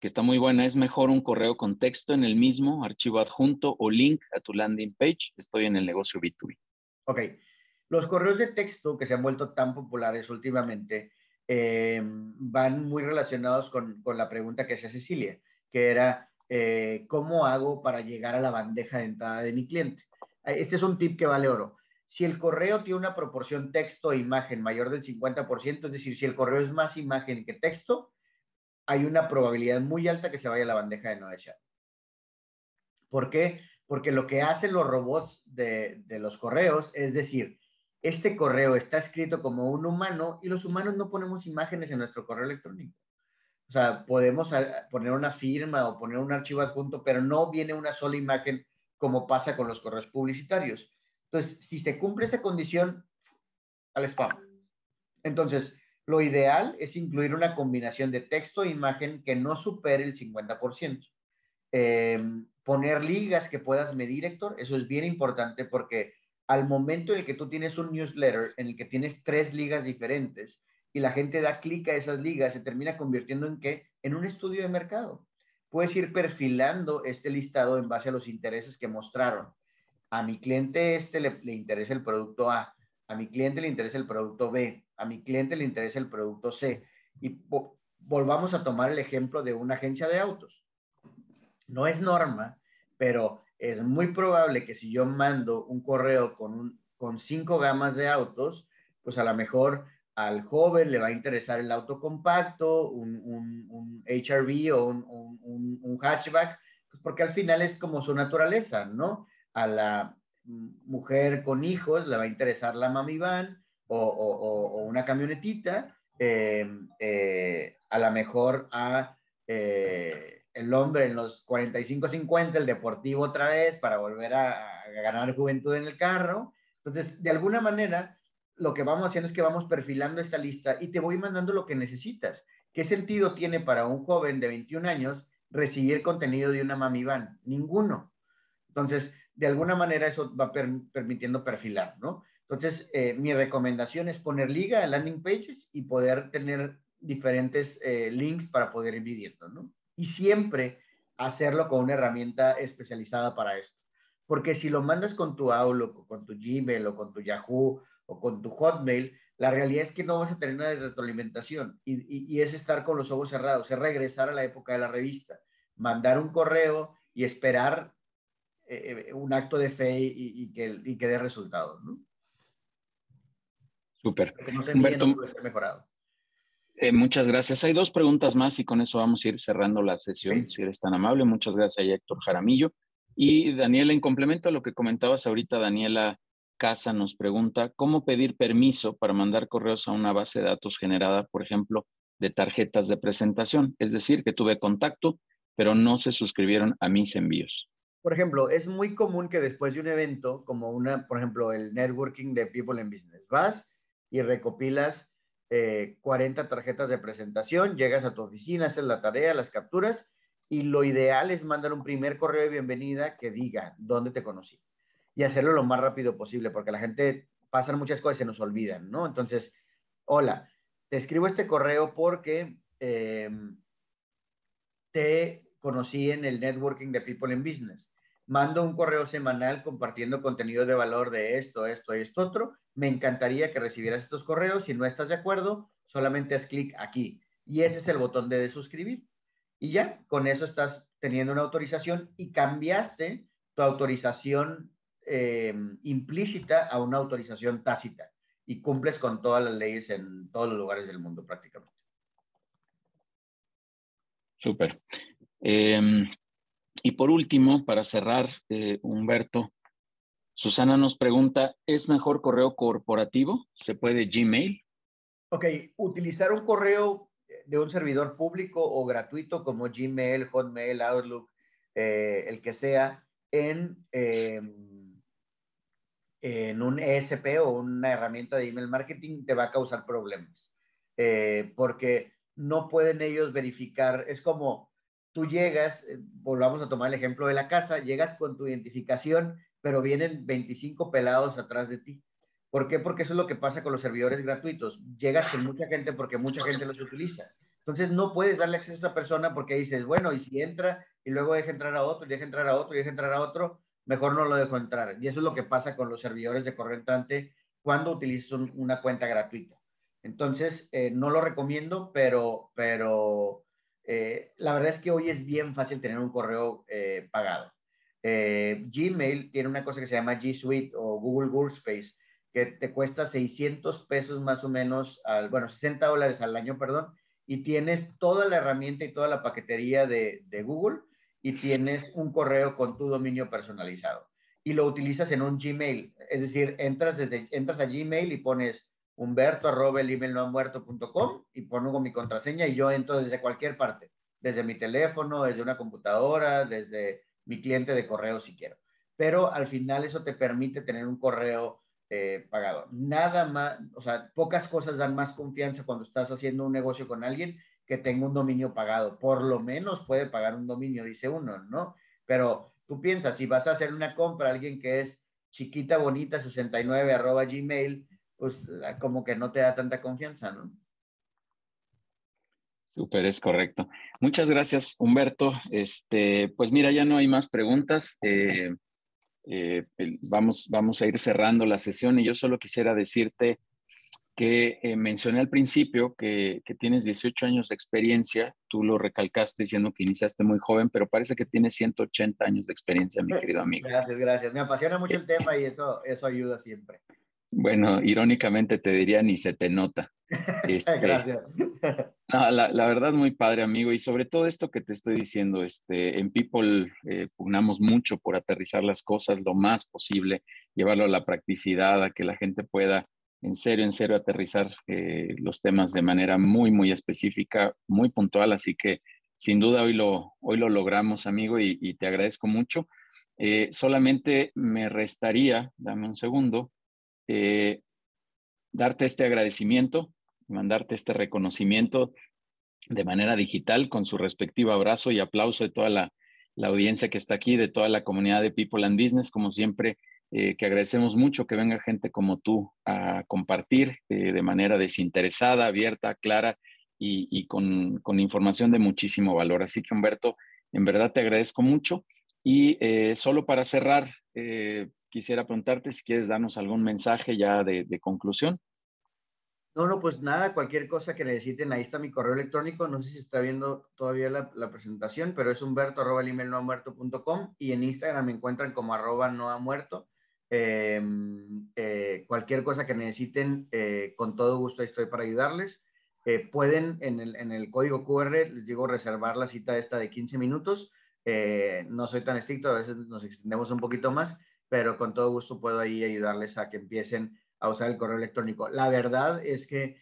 que está muy buena, ¿es mejor un correo con texto en el mismo, archivo adjunto o link a tu landing page? Estoy en el negocio B2B. Ok. Los correos de texto que se han vuelto tan populares últimamente eh, van muy relacionados con, con, la pregunta que hacía Cecilia, que era, eh, ¿cómo hago para llegar a la bandeja de entrada de mi cliente? Este es un tip que vale oro. Si el correo tiene una proporción texto-imagen mayor del 50%, es decir, si el correo es más imagen que texto, hay una probabilidad muy alta que se vaya a la bandeja de no deseado. ¿Por qué? Porque lo que hacen los robots de, de los correos es decir, este correo está escrito como un humano y los humanos no ponemos imágenes en nuestro correo electrónico. O sea, podemos poner una firma o poner un archivo adjunto, pero no viene una sola imagen como pasa con los correos publicitarios. Entonces, si se cumple esa condición, al spam. Entonces, lo ideal es incluir una combinación de texto e imagen que no supere el 50%. Em, poner ligas que puedas medir, Héctor, eso es bien importante porque al momento en el que tú tienes un newsletter en el que tienes tres ligas diferentes y la gente da clic a esas ligas, se termina convirtiendo en qué? En un estudio de mercado. Puedes ir perfilando este listado en base a los intereses que mostraron a mi cliente este le, interesa el producto A, a mi cliente le interesa el producto B, a mi cliente le interesa el producto C. Y volvamos a tomar el ejemplo de una agencia de autos. No es norma, pero es muy probable que si yo mando un correo con, un, con cinco gamas de autos, pues a lo mejor al joven le va a interesar el auto compacto, un, un, HRV o un, un, hatchback, pues porque al final es como su naturaleza, ¿no? a la mujer con hijos le va a interesar la mami van o, una camionetita, eh, eh, a lo mejor a eh, el hombre en los 45-50, el deportivo otra vez para volver a, ganar juventud en el carro. Entonces, de alguna manera, lo que vamos haciendo es que vamos perfilando esta lista y te voy mandando lo que necesitas. ¿Qué sentido tiene para un joven de 21 años recibir contenido de una mami van? Ninguno. Entonces, de alguna manera eso va permitiendo perfilar, ¿no? Entonces, eh, mi recomendación es poner liga a landing pages y poder tener diferentes eh, links para poder ir midiendo, ¿no? Y siempre hacerlo con una herramienta especializada para esto. Porque si lo mandas con tu Outlook o con tu Gmail o con tu Yahoo o con tu Hotmail, la realidad es que no vas a tener nada de retroalimentación y, y es estar con los ojos cerrados, es regresar a la época de la revista, mandar un correo y esperar eh, eh, un acto de fe y, que, y que dé resultados, ¿no? Súper. Humberto, mejorado. Eh, muchas gracias. Hay dos preguntas más y con eso vamos a ir cerrando la sesión, si eres tan amable. Muchas gracias a Héctor Jaramillo. Y Daniela, en complemento a lo que comentabas ahorita, Daniela Casa nos pregunta, ¿cómo pedir permiso para mandar correos a una base de datos generada, por ejemplo, de tarjetas de presentación? Es decir, que tuve contacto, pero no se suscribieron a mis envíos por ejemplo, es muy común que después de un evento, como una, por ejemplo, el networking de People in Business, vas y recopilas 40 eh, tarjetas de presentación, llegas a tu oficina, haces la tarea, las capturas, y lo ideal es mandar un primer correo de bienvenida que diga dónde te conocí. Y hacerlo lo más rápido posible, porque la gente pasan muchas cosas y se nos olvidan, ¿no? Entonces, hola, te escribo este correo porque em, te conocí en el networking de People in Business mando un correo semanal compartiendo contenido de valor de esto, esto y esto otro. Me encantaría que recibieras estos correos. Si no estás de acuerdo, solamente haz clic aquí. Y ese es el botón de suscribir. Y ya, con eso estás teniendo una autorización y cambiaste tu autorización eh, implícita a una autorización tácita y cumples con todas las leyes en todos los lugares del mundo prácticamente. Súper. Em, y por último, para cerrar, eh, Humberto, Susana nos pregunta, ¿es mejor correo corporativo? ¿Se puede Gmail? Ok, utilizar un correo de un servidor público o gratuito como Gmail, Hotmail, Outlook, eh, el que sea, en, em, en un ESP o una herramienta de email marketing te va a causar problemas. Eh, porque no pueden ellos verificar, es como tú llegas, eh, volvamos a tomar el ejemplo de la casa, llegas con tu identificación, pero vienen 25 pelados atrás de ti. ¿Por qué? Porque eso es lo que pasa con los servidores gratuitos. Llegas con mucha gente porque mucha gente los utiliza. Entonces no puedes darle acceso a esa persona porque dices, bueno, y si entra y luego deja entrar a otro, y deja entrar a otro, y deja entrar a otro, mejor no lo dejo entrar. Y eso es lo que pasa con los servidores de correo entrante cuando utilizas una cuenta gratuita. Entonces, eh, no lo recomiendo, pero, pero eh, la verdad es que hoy es bien fácil tener un correo eh, pagado. Gmail tiene una cosa que se llama G Suite o Google Workspace, que te cuesta 600 pesos más o menos, al, bueno, 60 dólares al año, perdón, y tienes toda la herramienta y toda la paquetería de, de Google y tienes un correo con tu dominio personalizado y lo utilizas en un Gmail. Es decir, entras, desde, entras a Gmail y pones humberto arroba el email no muerto.com y pongo mi contraseña y yo entro desde cualquier parte, desde mi teléfono, desde una computadora, desde mi cliente de correo si quiero. Pero al final eso te permite tener un correo eh, pagado. Nada más, o sea, pocas cosas dan más confianza cuando estás haciendo un negocio con alguien que tenga un dominio pagado. Por lo menos puede pagar un dominio, dice uno, ¿no? Pero tú piensas, si vas a hacer una compra a alguien que es chiquita, bonita, 69 arroba gmail, pues como que no te da tanta confianza, ¿no? Súper, es correcto. Muchas gracias, Humberto. Este, pues mira, ya no hay más preguntas. Eh, eh, vamos, vamos a ir cerrando la sesión y yo solo quisiera decirte que eh, mencioné al principio que, tienes 18 años de experiencia, tú lo recalcaste diciendo que iniciaste muy joven, pero parece que tienes 180 años de experiencia, mi querido amigo. Gracias, gracias. Me apasiona mucho el tema y eso, eso ayuda siempre. Bueno, irónicamente te diría ni se te nota. Este, gracias. la, verdad, muy padre, amigo. Y sobre todo esto que te estoy diciendo, este, en People eh, pugnamos mucho por aterrizar las cosas lo más posible, llevarlo a la practicidad, a que la gente pueda en serio, en serio aterrizar eh, los temas de manera muy, muy específica, muy puntual. Así que sin duda hoy lo, hoy lo logramos, amigo, y, te agradezco mucho. Eh, solamente me restaría, dame un segundo, eh, darte este agradecimiento, mandarte este reconocimiento de manera digital con su respectivo abrazo y aplauso de toda la, audiencia que está aquí, de toda la comunidad de People and Business. Como siempre, eh, que agradecemos mucho que venga gente como tú a compartir eh, de manera desinteresada, abierta, clara y, con, información de muchísimo valor. Así que Humberto, en verdad te agradezco mucho. Y eh, solo para cerrar, quisiera preguntarte si quieres darnos algún mensaje ya de, conclusión. No, no, pues nada, cualquier cosa que necesiten, ahí está mi correo electrónico, no sé si está viendo todavía la, presentación, pero es humberto arroba no y en Instagram me encuentran como arroba no ha muerto Em, eh, cualquier cosa que necesiten, eh, con todo gusto estoy para ayudarles. Eh, pueden en el, en el, código QR, les digo, reservar la cita esta de 15 minutos. no soy tan estricto, a veces nos extendemos un poquito más, pero con todo gusto puedo ahí ayudarles a que empiecen a usar el correo electrónico. La verdad es que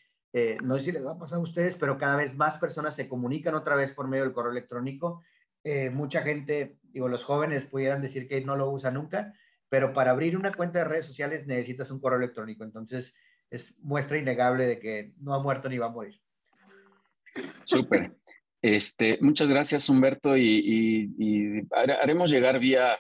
no sé si les va a pasar a ustedes, pero cada vez más personas se comunican otra vez por medio del correo electrónico. mucha gente, digo, los jóvenes pudieran decir que no lo usan nunca, pero para abrir una cuenta de redes sociales necesitas un correo electrónico. Entonces, es muestra innegable de que no ha muerto ni va a morir. Súper. Este, muchas gracias, Humberto, y, haremos llegar vía,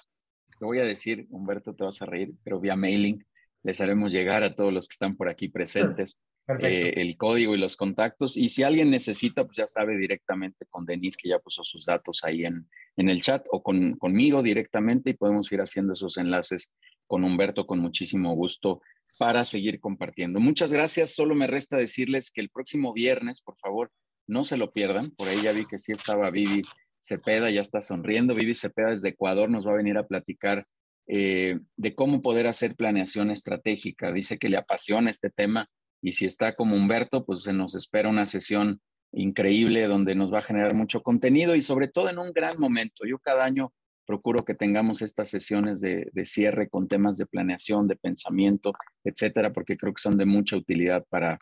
te voy a decir, Humberto, te vas a reír, pero vía mailing, les haremos llegar a todos los que están por aquí presentes eh, el código y los contactos. Y si alguien necesita, pues ya sabe directamente con Denise, que ya puso sus datos ahí en, en el chat, o con, conmigo directamente, y podemos ir haciendo esos enlaces con Humberto con muchísimo gusto para seguir compartiendo. Muchas gracias. Solo me resta decirles que el próximo viernes, por favor, no se lo pierdan. Por ahí ya vi que sí estaba Vivi Cepeda, ya está sonriendo. Vivi Cepeda desde Ecuador nos va a venir a platicar eh, de cómo poder hacer planeación estratégica. Dice que le apasiona este tema y si está como Humberto, pues se nos espera una sesión increíble donde nos va a generar mucho contenido y sobre todo en un gran momento. Yo cada año procuro que tengamos estas sesiones de, cierre con temas de planeación, de pensamiento, etcétera, porque creo que son de mucha utilidad para,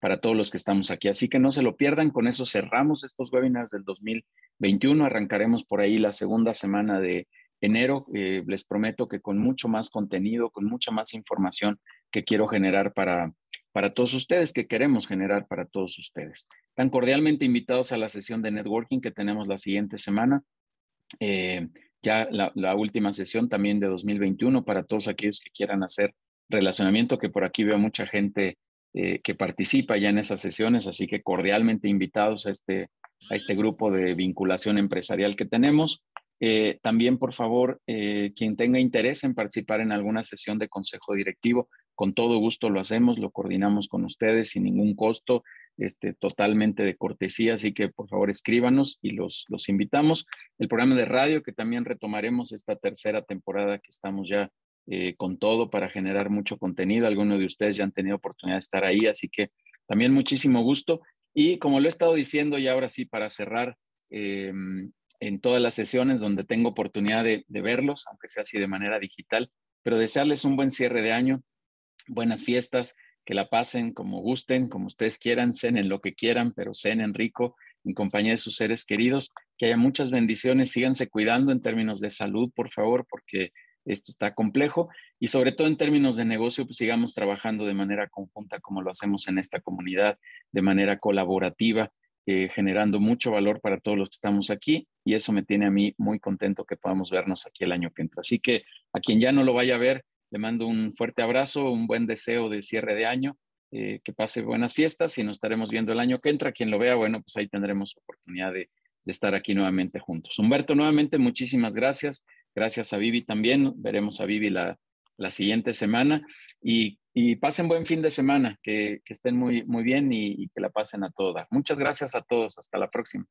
para todos los que estamos aquí. Así que no se lo pierdan, con eso cerramos estos webinars del 2021, arrancaremos por ahí la segunda semana de enero. Eh, les prometo que con mucho más contenido, con mucha más información que quiero generar para, para todos ustedes, que queremos generar para todos ustedes. Están cordialmente invitados a la sesión de networking que tenemos la siguiente semana. Eh, ya la, última sesión también de 2021 para todos aquellos que quieran hacer relacionamiento, que por aquí veo mucha gente eh, que participa ya en esas sesiones, así que cordialmente invitados a este, a este grupo de vinculación empresarial que tenemos. Eh, también, por favor, eh, quien tenga interés en participar en alguna sesión de consejo directivo, con todo gusto lo hacemos, lo coordinamos con ustedes sin ningún costo, este, totalmente de cortesía, así que por favor escríbanos y los, los invitamos. El programa de radio que también retomaremos esta tercera temporada que estamos ya eh, con todo para generar mucho contenido. Algunos de ustedes ya han tenido oportunidad de estar ahí, así que también muchísimo gusto. Y como lo he estado diciendo y ahora sí para cerrar, em, en todas las sesiones donde tengo oportunidad de, verlos, aunque sea así de manera digital, pero desearles un buen cierre de año, buenas fiestas, que la pasen como gusten, como ustedes quieran, cenen lo que quieran, pero cenen rico en compañía de sus seres queridos, que haya muchas bendiciones, síganse cuidando en términos de salud, por favor, porque esto está complejo y sobre todo en términos de negocio, pues sigamos trabajando de manera conjunta como lo hacemos en esta comunidad, de manera colaborativa, eh, generando mucho valor para todos los que estamos aquí y eso me tiene a mí muy contento que podamos vernos aquí el año que entra. Así que a quien ya no lo vaya a ver, le mando un fuerte abrazo, un buen deseo de cierre de año, eh, que pase buenas fiestas y nos estaremos viendo el año que entra. Quien lo vea, bueno, pues ahí tendremos oportunidad de, estar aquí nuevamente juntos. Humberto, nuevamente, muchísimas gracias. Gracias a Vivi también. Veremos a Vivi la, siguiente semana. Y, pasen buen fin de semana, que, estén muy, muy bien y, y que la pasen a toda. Muchas gracias a todos. Hasta la próxima.